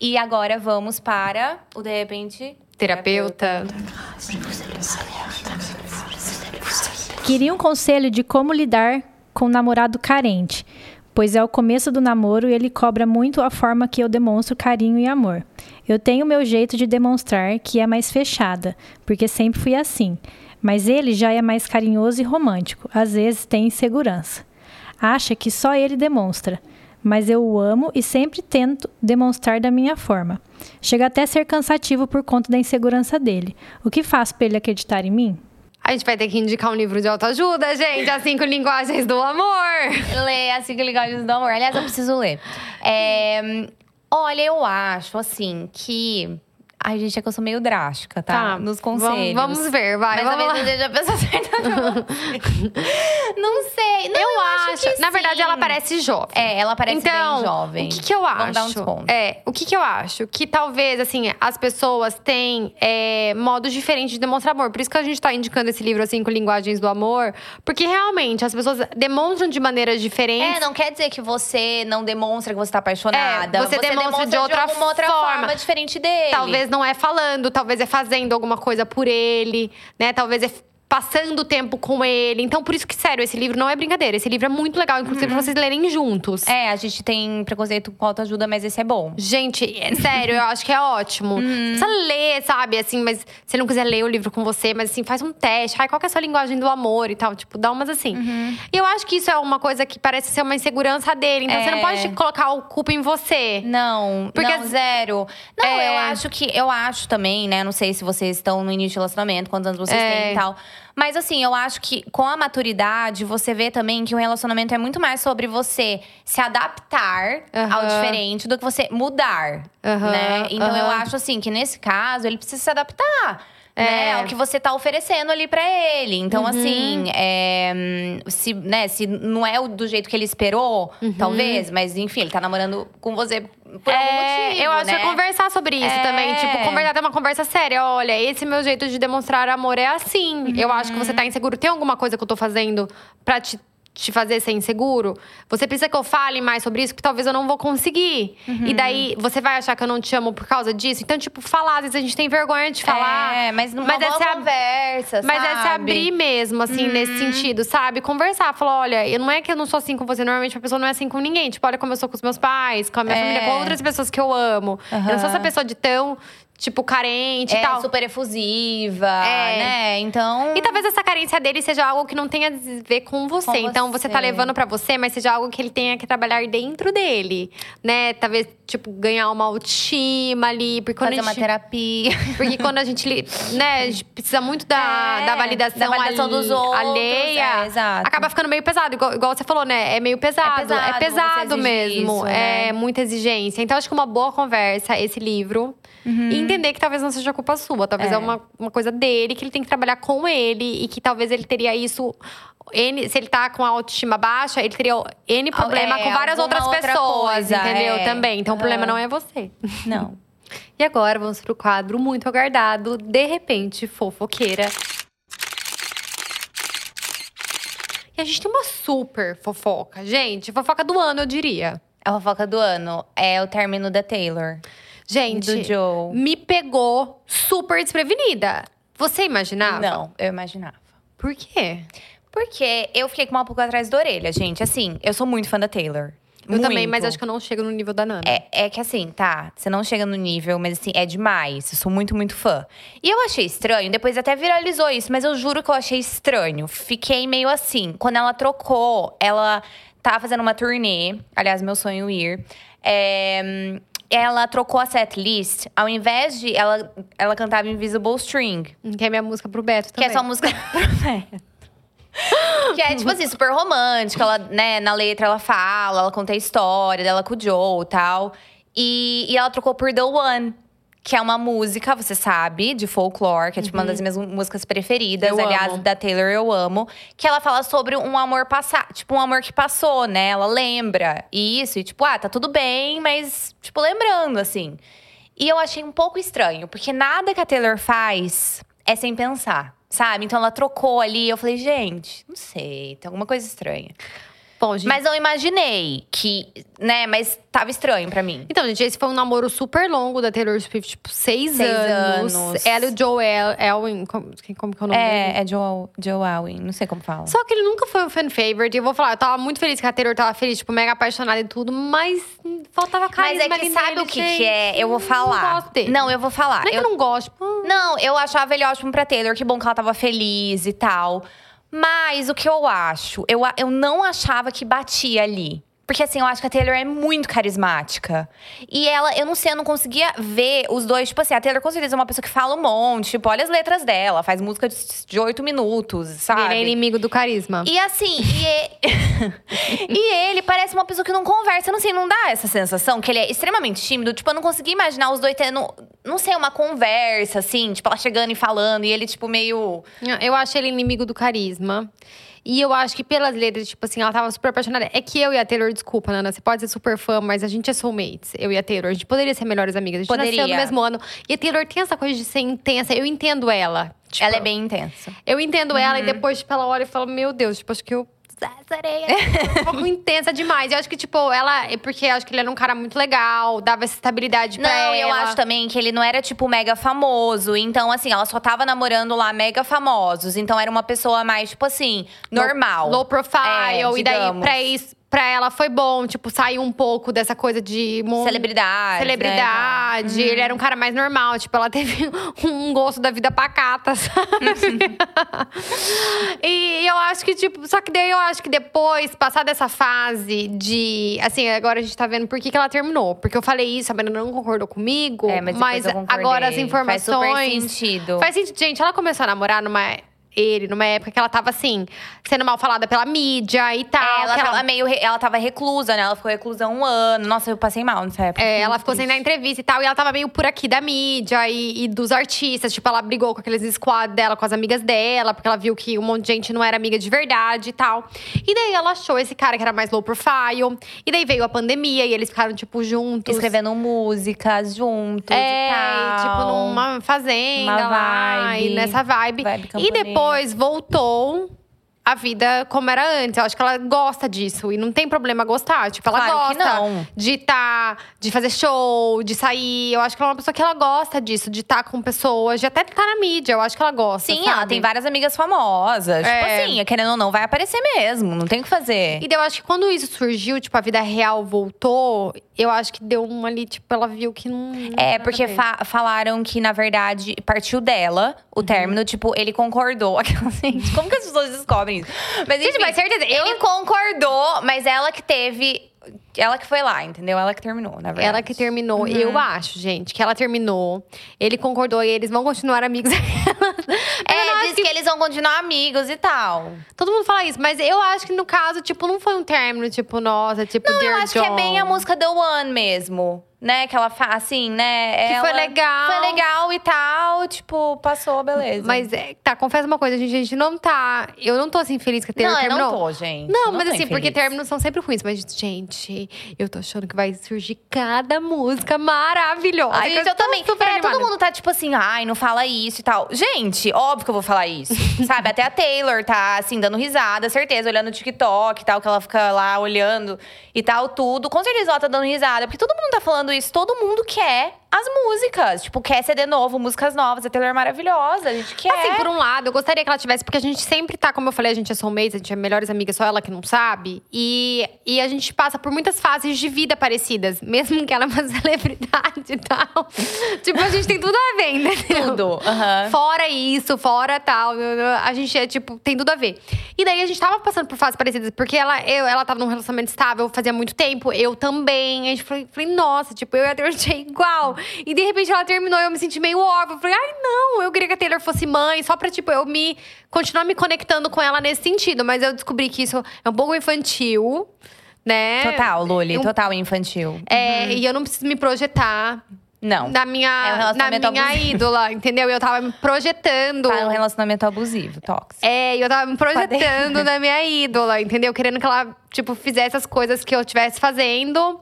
E agora vamos para o De repente. Terapeuta. Queria um conselho de como lidar com um namorado carente, pois é o começo do namoro e ele cobra muito a forma que eu demonstro carinho e amor. Eu tenho meu jeito de demonstrar que é mais fechada, porque sempre fui assim, mas ele já é mais carinhoso e romântico, às vezes tem insegurança. Acha que só ele demonstra, mas eu o amo e sempre tento demonstrar da minha forma. Chega até a ser cansativo por conta da insegurança dele. O que faço para ele acreditar em mim? A gente vai ter que indicar um livro de autoajuda, gente. As cinco linguagens do amor. Ler as cinco linguagens do amor. Aliás, eu preciso ler. É, olha, eu acho, assim, que. Ai, gente, é que eu sou meio drástica, tá? Nos conselhos. Vamos, vamos ver, vai. Mas vamos lá. talvez eu seja a pessoa certa pra você. Não sei. Não, eu, acho. acho. que Na verdade, sim. ela parece jovem. É, ela parece então, bem jovem. O que, que eu acho? Vamos dar um desconto. É, o que, que eu acho? Que talvez, assim, as pessoas têm é, modos diferentes de demonstrar amor. Por isso que a gente tá indicando esse livro, assim, com linguagens do amor. Porque realmente as pessoas demonstram de maneiras diferentes. É, não quer dizer que você não demonstra que você tá apaixonada. É, você demonstra de outra alguma outra forma. forma diferente dele. Talvez não é falando, talvez é fazendo alguma coisa por ele, né? Talvez é passando tempo com ele. Então, por isso que, sério, esse livro não é brincadeira. Esse livro é muito legal, inclusive, pra vocês lerem juntos. É, a gente tem preconceito com autoajuda, mas esse é bom. Gente, é sério, eu acho que é ótimo. Precisa ler, sabe? Assim, mas se não quiser ler o livro com você, mas assim, faz um teste. Ai, qual que é a sua linguagem do amor e tal? Tipo, dá umas assim. E eu acho que isso é uma coisa que parece ser uma insegurança dele. Então, você não É. pode colocar o culpa em você. Não, Porque não, zero. Não, É. eu acho que. Eu acho também, né? Não sei se vocês estão no início de relacionamento, quantos anos vocês É. têm e tal. Mas assim, eu acho que com a maturidade, você vê também que um relacionamento é muito mais sobre você se adaptar ao Aham. diferente do que você mudar. Aham, né? Então eu acho assim que nesse caso, ele precisa se adaptar. Né, É. ao que você tá oferecendo ali pra ele. Então, Uhum. assim, é, se, né, se não é o do jeito que ele esperou, Uhum. talvez, mas enfim, ele tá namorando com você por algum É, motivo. eu acho né? que é conversar sobre isso É. também. Tipo, conversar, ter uma conversa séria. Olha, esse meu jeito de demonstrar amor é assim. Eu acho que você tá inseguro. Tem alguma coisa que eu tô fazendo pra te, te fazer ser inseguro? Você precisa que eu fale mais sobre isso, que talvez eu não vou conseguir. E daí, você vai achar que eu não te amo por causa disso? Então, tipo, falar. Às vezes a gente tem vergonha de falar. É, mas numa Mas é se conversa, Mas é se sabe? Uhum. abrir mesmo, assim, nesse sentido, sabe? Conversar, falar, olha, eu não é que eu não sou assim com você, normalmente a pessoa não é assim com ninguém. Tipo, olha como eu sou com os meus pais, com a minha É. família, com outras pessoas que eu amo. Eu não sou essa pessoa de tão, tipo, carente É e tal. super efusiva, É. né? Então. E talvez essa carência dele seja algo que não tenha a ver com você. Com então você tá você. levando pra você, mas seja algo que ele tenha que trabalhar dentro dele, né? Talvez, tipo, ganhar uma autoestima ali. Porque fazer uma terapia. Porque quando a gente, né, a gente precisa muito da, É, da validação, da validação al- dos outros, alheia, é, exato. acaba ficando meio pesado. Igual, igual você falou, né? É meio pesado. pesado É pesado mesmo. isso, É né? muita exigência. Então, acho que uma boa conversa, esse livro. E entender que talvez não seja culpa sua. Talvez é, Uhum. É. uma, uma coisa dele, que ele tem que trabalhar com ele. E que talvez ele teria isso… N, se ele tá com a autoestima baixa, ele teria N problema é, com várias outras outra pessoas, coisa, entendeu? é. Também. Então, o problema não é você. Não. E agora vamos pro quadro muito aguardado, de repente, fofoqueira. E a gente tem uma super fofoca, gente. Fofoca do ano, eu diria. A fofoca do ano é o término da Taylor. Gente, me pegou super desprevenida. Você imaginava? Não, eu imaginava. Por quê? Porque eu fiquei com uma pulga atrás da orelha, gente. Assim, eu sou muito fã da Taylor. Eu também, Muito. mas acho que eu não chego no nível da Nana. É, é que assim, tá, você não chega no nível, mas assim, é demais. Eu sou muito, muito fã. E eu achei estranho, depois até viralizou isso, mas eu juro que eu achei estranho. Fiquei meio assim. Quando ela trocou, ela tava fazendo uma turnê, aliás, meu sonho ir. É, ela trocou a setlist, ao invés de. Ela, ela cantava Invisible String, Que é minha música pro Beto que também. é só música pro Beto. Que é, tipo assim, super romântica. Ela, né, na letra ela fala, ela conta a história dela com o Joe e tal. E, e ela trocou por The One, que é uma música, você sabe, de folklore, que é tipo uma das minhas músicas preferidas. Eu Aliás, amo. da Taylor eu amo. Que ela fala sobre um amor passado, tipo, um amor que passou, né? Ela lembra. E isso, e tipo, ah, tá tudo bem, mas, tipo, lembrando, assim. E eu achei um pouco estranho, porque nada que a Taylor faz é sem pensar. sabe? Então ela trocou ali. Eu falei, gente, não sei, tem alguma coisa estranha. Bom, gente. Mas não imaginei que, né? Mas tava estranho pra mim. Então, gente, esse foi um namoro super longo da Taylor Swift, tipo, seis, Seis anos. anos. Ela e o Joel Elwin. Como, como que é o nome dele? É, é Joe, Joe Alwyn, não sei como fala. Só que ele nunca foi um fan favorite. Eu vou falar, eu tava muito feliz que a Taylor tava feliz, tipo, mega apaixonada e tudo, mas faltava carisma Mas é que sabe nele, o que, gente. que é? Eu vou falar. Não gosto dele. Não, eu vou falar. Não é que eu, eu não gosto. tipo, hum, Não, eu achava ele ótimo pra Taylor. Que bom que ela tava feliz e tal. Mas o que eu acho? Eu, eu não achava que batia ali. Porque assim, eu acho que a Taylor é muito carismática. E ela, eu não sei, eu não conseguia ver os dois. Tipo assim, a Taylor com certeza é uma pessoa que fala um monte. Tipo, olha as letras dela. Faz música de oito minutos, sabe? Ele é inimigo do carisma. E assim, e, e- e ele parece uma pessoa que não conversa. Eu não sei, não dá essa sensação que ele é extremamente tímido. Tipo, eu não consegui imaginar os dois tendo, não sei, uma conversa, assim, tipo, ela chegando e falando, e ele, tipo, meio. Eu acho ele inimigo do carisma. E eu acho que pelas letras, tipo assim, ela tava super apaixonada. É que eu e a Taylor, desculpa, Nana, você pode ser super fã, mas a gente é soulmates. Eu e a Taylor. A gente poderia ser melhores amigas. A gente Poderia. nasceu no mesmo ano. E a Taylor tem essa coisa de ser intensa. Eu entendo ela. Tipo, ela é bem intensa. Eu entendo ela e Uhum. depois, tipo, ela olha e fala: Meu Deus, tipo, acho que eu. Sereia. um pouco intensa demais. Eu acho que, tipo, ela. É porque eu acho que ele era um cara muito legal, dava essa estabilidade pra Não, ela. eu acho também que ele não era, tipo, mega famoso. Então, assim, ela só tava namorando lá mega famosos. Então, era uma pessoa mais, tipo assim, normal. Low profile. É, e daí, pra, isso, pra ela foi bom, tipo, sair um pouco dessa coisa de. mon- Celebridade. Celebridade. Né? Ele era um cara mais normal. Tipo, ela teve um gosto da vida pacata, sabe? e eu acho que, tipo, só que daí eu acho que depois, passar dessa fase de. Assim, agora a gente tá vendo por que, que ela terminou. Porque eu falei isso, a Brenda não concordou comigo. É, mas concordei. agora as Faz informações. super sentido. Faz sentido. Gente, ela começou a namorar numa. Ele, numa época que ela tava assim, sendo mal falada pela mídia e tal. É, ela tava meio. re- Ela tava reclusa, né? Ela ficou reclusa um ano. Nossa, eu passei mal nessa época. É, ela ficou sem dar entrevista e tal, e ela tava meio por aqui da mídia e, e dos artistas. Tipo, ela brigou com aqueles squad dela, com as amigas dela, porque ela viu que um monte de gente não era amiga de verdade e tal. E daí ela achou esse cara que era mais low profile. E daí veio a pandemia e eles ficaram, tipo, juntos. Escrevendo músicas juntos É, e tal. e, tipo, numa fazenda Uma lá, vibe. e nessa vibe. Vibe e camponesa. Depois voltou a vida como era antes. Eu acho que ela gosta disso. E não tem problema gostar. Tipo, ela Claro que gosta não. de tá, de fazer show, de sair. Eu acho que ela é uma pessoa que ela gosta disso, de estar com pessoas, de até estar na mídia. Eu acho que ela gosta. Sim, sabe? ela tem várias amigas famosas. Tipo É. assim, querendo ou não, vai aparecer mesmo. Não tem o que fazer. E eu acho que quando isso surgiu, tipo, a vida real voltou, eu acho que deu uma ali, tipo, ela viu que não. É, porque fa- falaram que, na verdade, partiu dela o Uhum. término. Tipo, ele concordou. Aquela, gente, como que as pessoas descobrem isso? Mas, Gente, enfim, mas certeza, eu- Ele concordou, mas ela que teve… Ela que foi lá, entendeu? Ela que terminou, na verdade. Ela que terminou. Uhum. Eu acho, gente, que ela terminou. Ele concordou e eles vão continuar amigos. Eu não É, diz que... eles vão continuar amigos e tal. Todo mundo fala isso, mas eu acho que no caso, tipo, não foi um término, tipo, nossa, tipo, Não, eu Dear acho que é bem a John. música The One mesmo. Né? Que ela faz, assim, né? Que foi Ela- legal. Foi legal e tal. Tipo, passou, beleza. Mas, é, tá, confessa uma coisa, gente, a gente não tá… Eu não tô, assim, feliz que a Taylor Não, eu terminou. não tô, gente. Não, Eu mas assim, porque infeliz. términos são sempre ruins. Mas, gente, eu tô achando que vai surgir cada música maravilhosa. Ai, gente, eu tô também. super é, todo mundo tá tipo assim, ai, não fala isso e tal. Gente, óbvio que eu vou falar isso. sabe? Até a Taylor tá, assim, dando risada, certeza, olhando o TikTok e tal, que ela fica lá olhando e tal, tudo. Com certeza ela tá dando risada, porque todo mundo tá falando isso, todo mundo quer as músicas. Tipo, quer CD novo, músicas novas. A Taylor é maravilhosa, a gente quer. Assim, por um lado, eu gostaria que ela tivesse, porque a gente sempre tá, como eu falei, a gente é soulmates, a gente é melhores amigas, só ela que não sabe. E, e a gente passa por muitas fases de vida parecidas, mesmo que ela é uma celebridade e tal. tipo, a gente tem tudo a ver, entendeu? Tudo, aham. Fora isso, fora tal. A gente é, tipo, tem tudo a ver. E daí a gente tava passando por fases parecidas, porque ela, eu, ela tava num relacionamento estável fazia muito tempo, eu também. A gente falei, falei, nossa, tipo, eu e a Taylor tinha igual. E de repente ela terminou e eu me senti meio órfã. Eu Falei, ai, não, eu queria que a Taylor fosse mãe, só pra, tipo, eu me continuar me conectando com ela nesse sentido. Mas eu descobri que isso é um pouco infantil, né? Total, Luli, Um- total infantil. É, E eu não preciso me projetar Não. na É um minha, na minha abusivo. ídola, entendeu? Eu tava me projetando. Tá um relacionamento abusivo, tóxico. É, e eu tava me projetando na minha ídola, entendeu? Querendo que ela, tipo, fizesse as coisas que eu estivesse fazendo.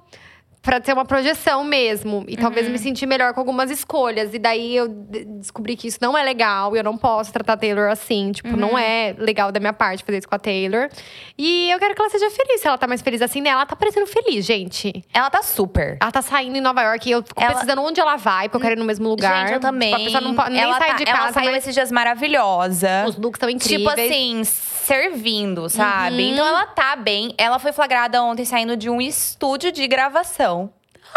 Pra ter uma projeção mesmo. E Uhum. talvez me sentir melhor com algumas escolhas. E daí eu de- descobri que isso não é legal. E eu não posso tratar a Taylor assim. Tipo, Uhum. não é legal da minha parte fazer isso com a Taylor. E eu quero que ela seja feliz. Se ela tá mais feliz assim, né? Ela tá parecendo feliz, gente. Ela tá super. Ela tá saindo em Nova York e eu fico Ela- pesquisando onde ela vai, porque eu quero ir no mesmo lugar. Gente, eu também. Tipo, a pessoa não pode nem ela sair tá- de Ela casa, saiu mas esses dias maravilhosa. os looks estão incríveis. Tipo assim, servindo, sabe? Uhum. Então ela tá bem. Ela foi flagrada ontem saindo de um estúdio de gravação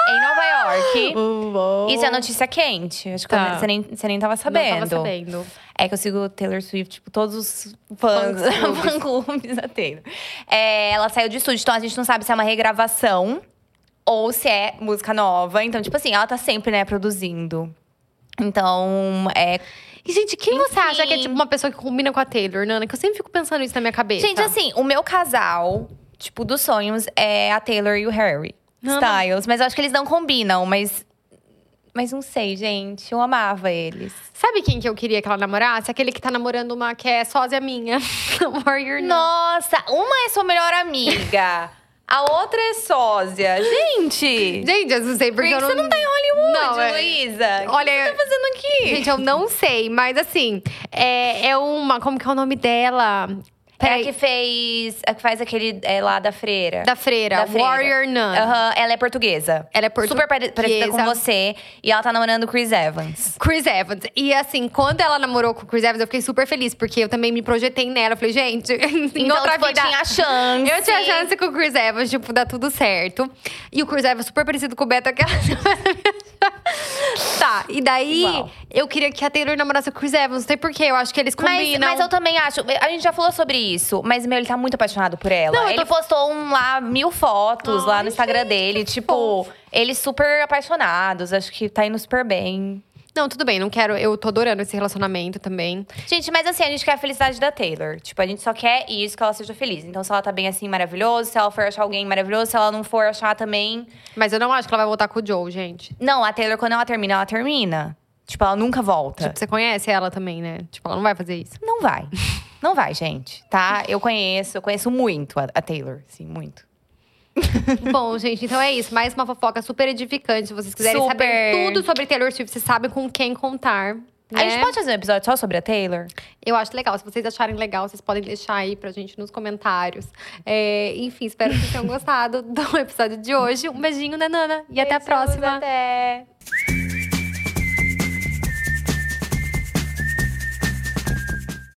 em Nova York. Uou. Isso é notícia quente. Acho que Tá. você, nem, você nem tava sabendo. Não tava sabendo. É que eu sigo Taylor Swift, tipo, todos os fãs, Fã-clubes. da Taylor. É, ela saiu de estúdio, então a gente não sabe se é uma regravação ou se é música nova. Então, tipo assim, ela tá sempre, né, produzindo. Então, é. E, gente, quem você Enfim. acha que é tipo uma pessoa que combina com a Taylor, Nana? Que eu sempre fico pensando isso na minha cabeça. Gente, assim, o meu casal, tipo, dos sonhos é a Taylor e o Harry Não, Styles. Mas eu acho que eles não combinam, mas. Mas não sei, gente. Eu amava eles. Sabe quem que eu queria que ela namorasse? Aquele que tá namorando uma que é sósia minha. Warrior. Nossa, uma é sua melhor amiga. A outra é sósia. Gente! Gente, eu não sei Por porque que eu não… você não tá em Hollywood, Não, é- Luísa? Olha, o que você tá fazendo aqui? Gente, eu não sei, mas assim, é, é uma. Como que é o nome dela? É a que fez. A que faz aquele é, lá da freira. da freira, Da freira. Warrior Nun. Aham, ela é portuguesa. Ela é Super pare- parecida com portuguesa. você. E ela tá namorando o Chris Evans. Chris Evans. E assim, quando ela namorou com o Chris Evans, eu fiquei super feliz, porque eu também me projetei nela. Eu falei, gente, em Então, outra tipo, vida. tinha chance. Eu tinha chance com o Chris Evans, tipo, dar tudo certo. E o Chris Evans super parecido com o Beto, aquela. tá, e daí Igual. eu queria que a Taylor namorasse com o Chris Evans. Não sei porquê, eu acho que eles Mas, combinam. mas eu também acho. A gente já falou sobre isso, mas, meu, ele tá muito apaixonado por ela. Não, eu ele tô- postou um lá, mil fotos lá Ai, no Instagram gente, dele. Tipo, fofo. eles super apaixonados. Acho que tá indo super bem. Não, tudo bem, não quero. Eu tô adorando esse relacionamento também. Gente, mas assim, a gente quer a felicidade da Taylor. Tipo, a gente só quer isso, que ela seja feliz. Então, se ela tá bem assim, maravilhoso. Se ela for achar alguém maravilhoso. Se ela não for achar também. Mas eu não acho que ela vai voltar com o Joe, gente. Não, a Taylor, quando ela termina, ela termina. Tipo, ela nunca volta. Tipo, você conhece ela também, né? Tipo, ela não vai fazer isso. Não vai. Não vai, gente, tá? Eu conheço, eu conheço muito a, a Taylor, sim, muito. Bom, gente, então é isso. Mais uma fofoca super edificante. Se vocês quiserem Super. saber tudo sobre Taylor Swift, vocês sabem com quem contar. A né? gente pode fazer um episódio só sobre a Taylor? Eu acho legal. Se vocês acharem legal, vocês podem deixar aí pra gente nos comentários. É, enfim, espero que vocês tenham gostado do episódio de hoje. Um beijinho da Nana e até a Beijos, próxima. Até.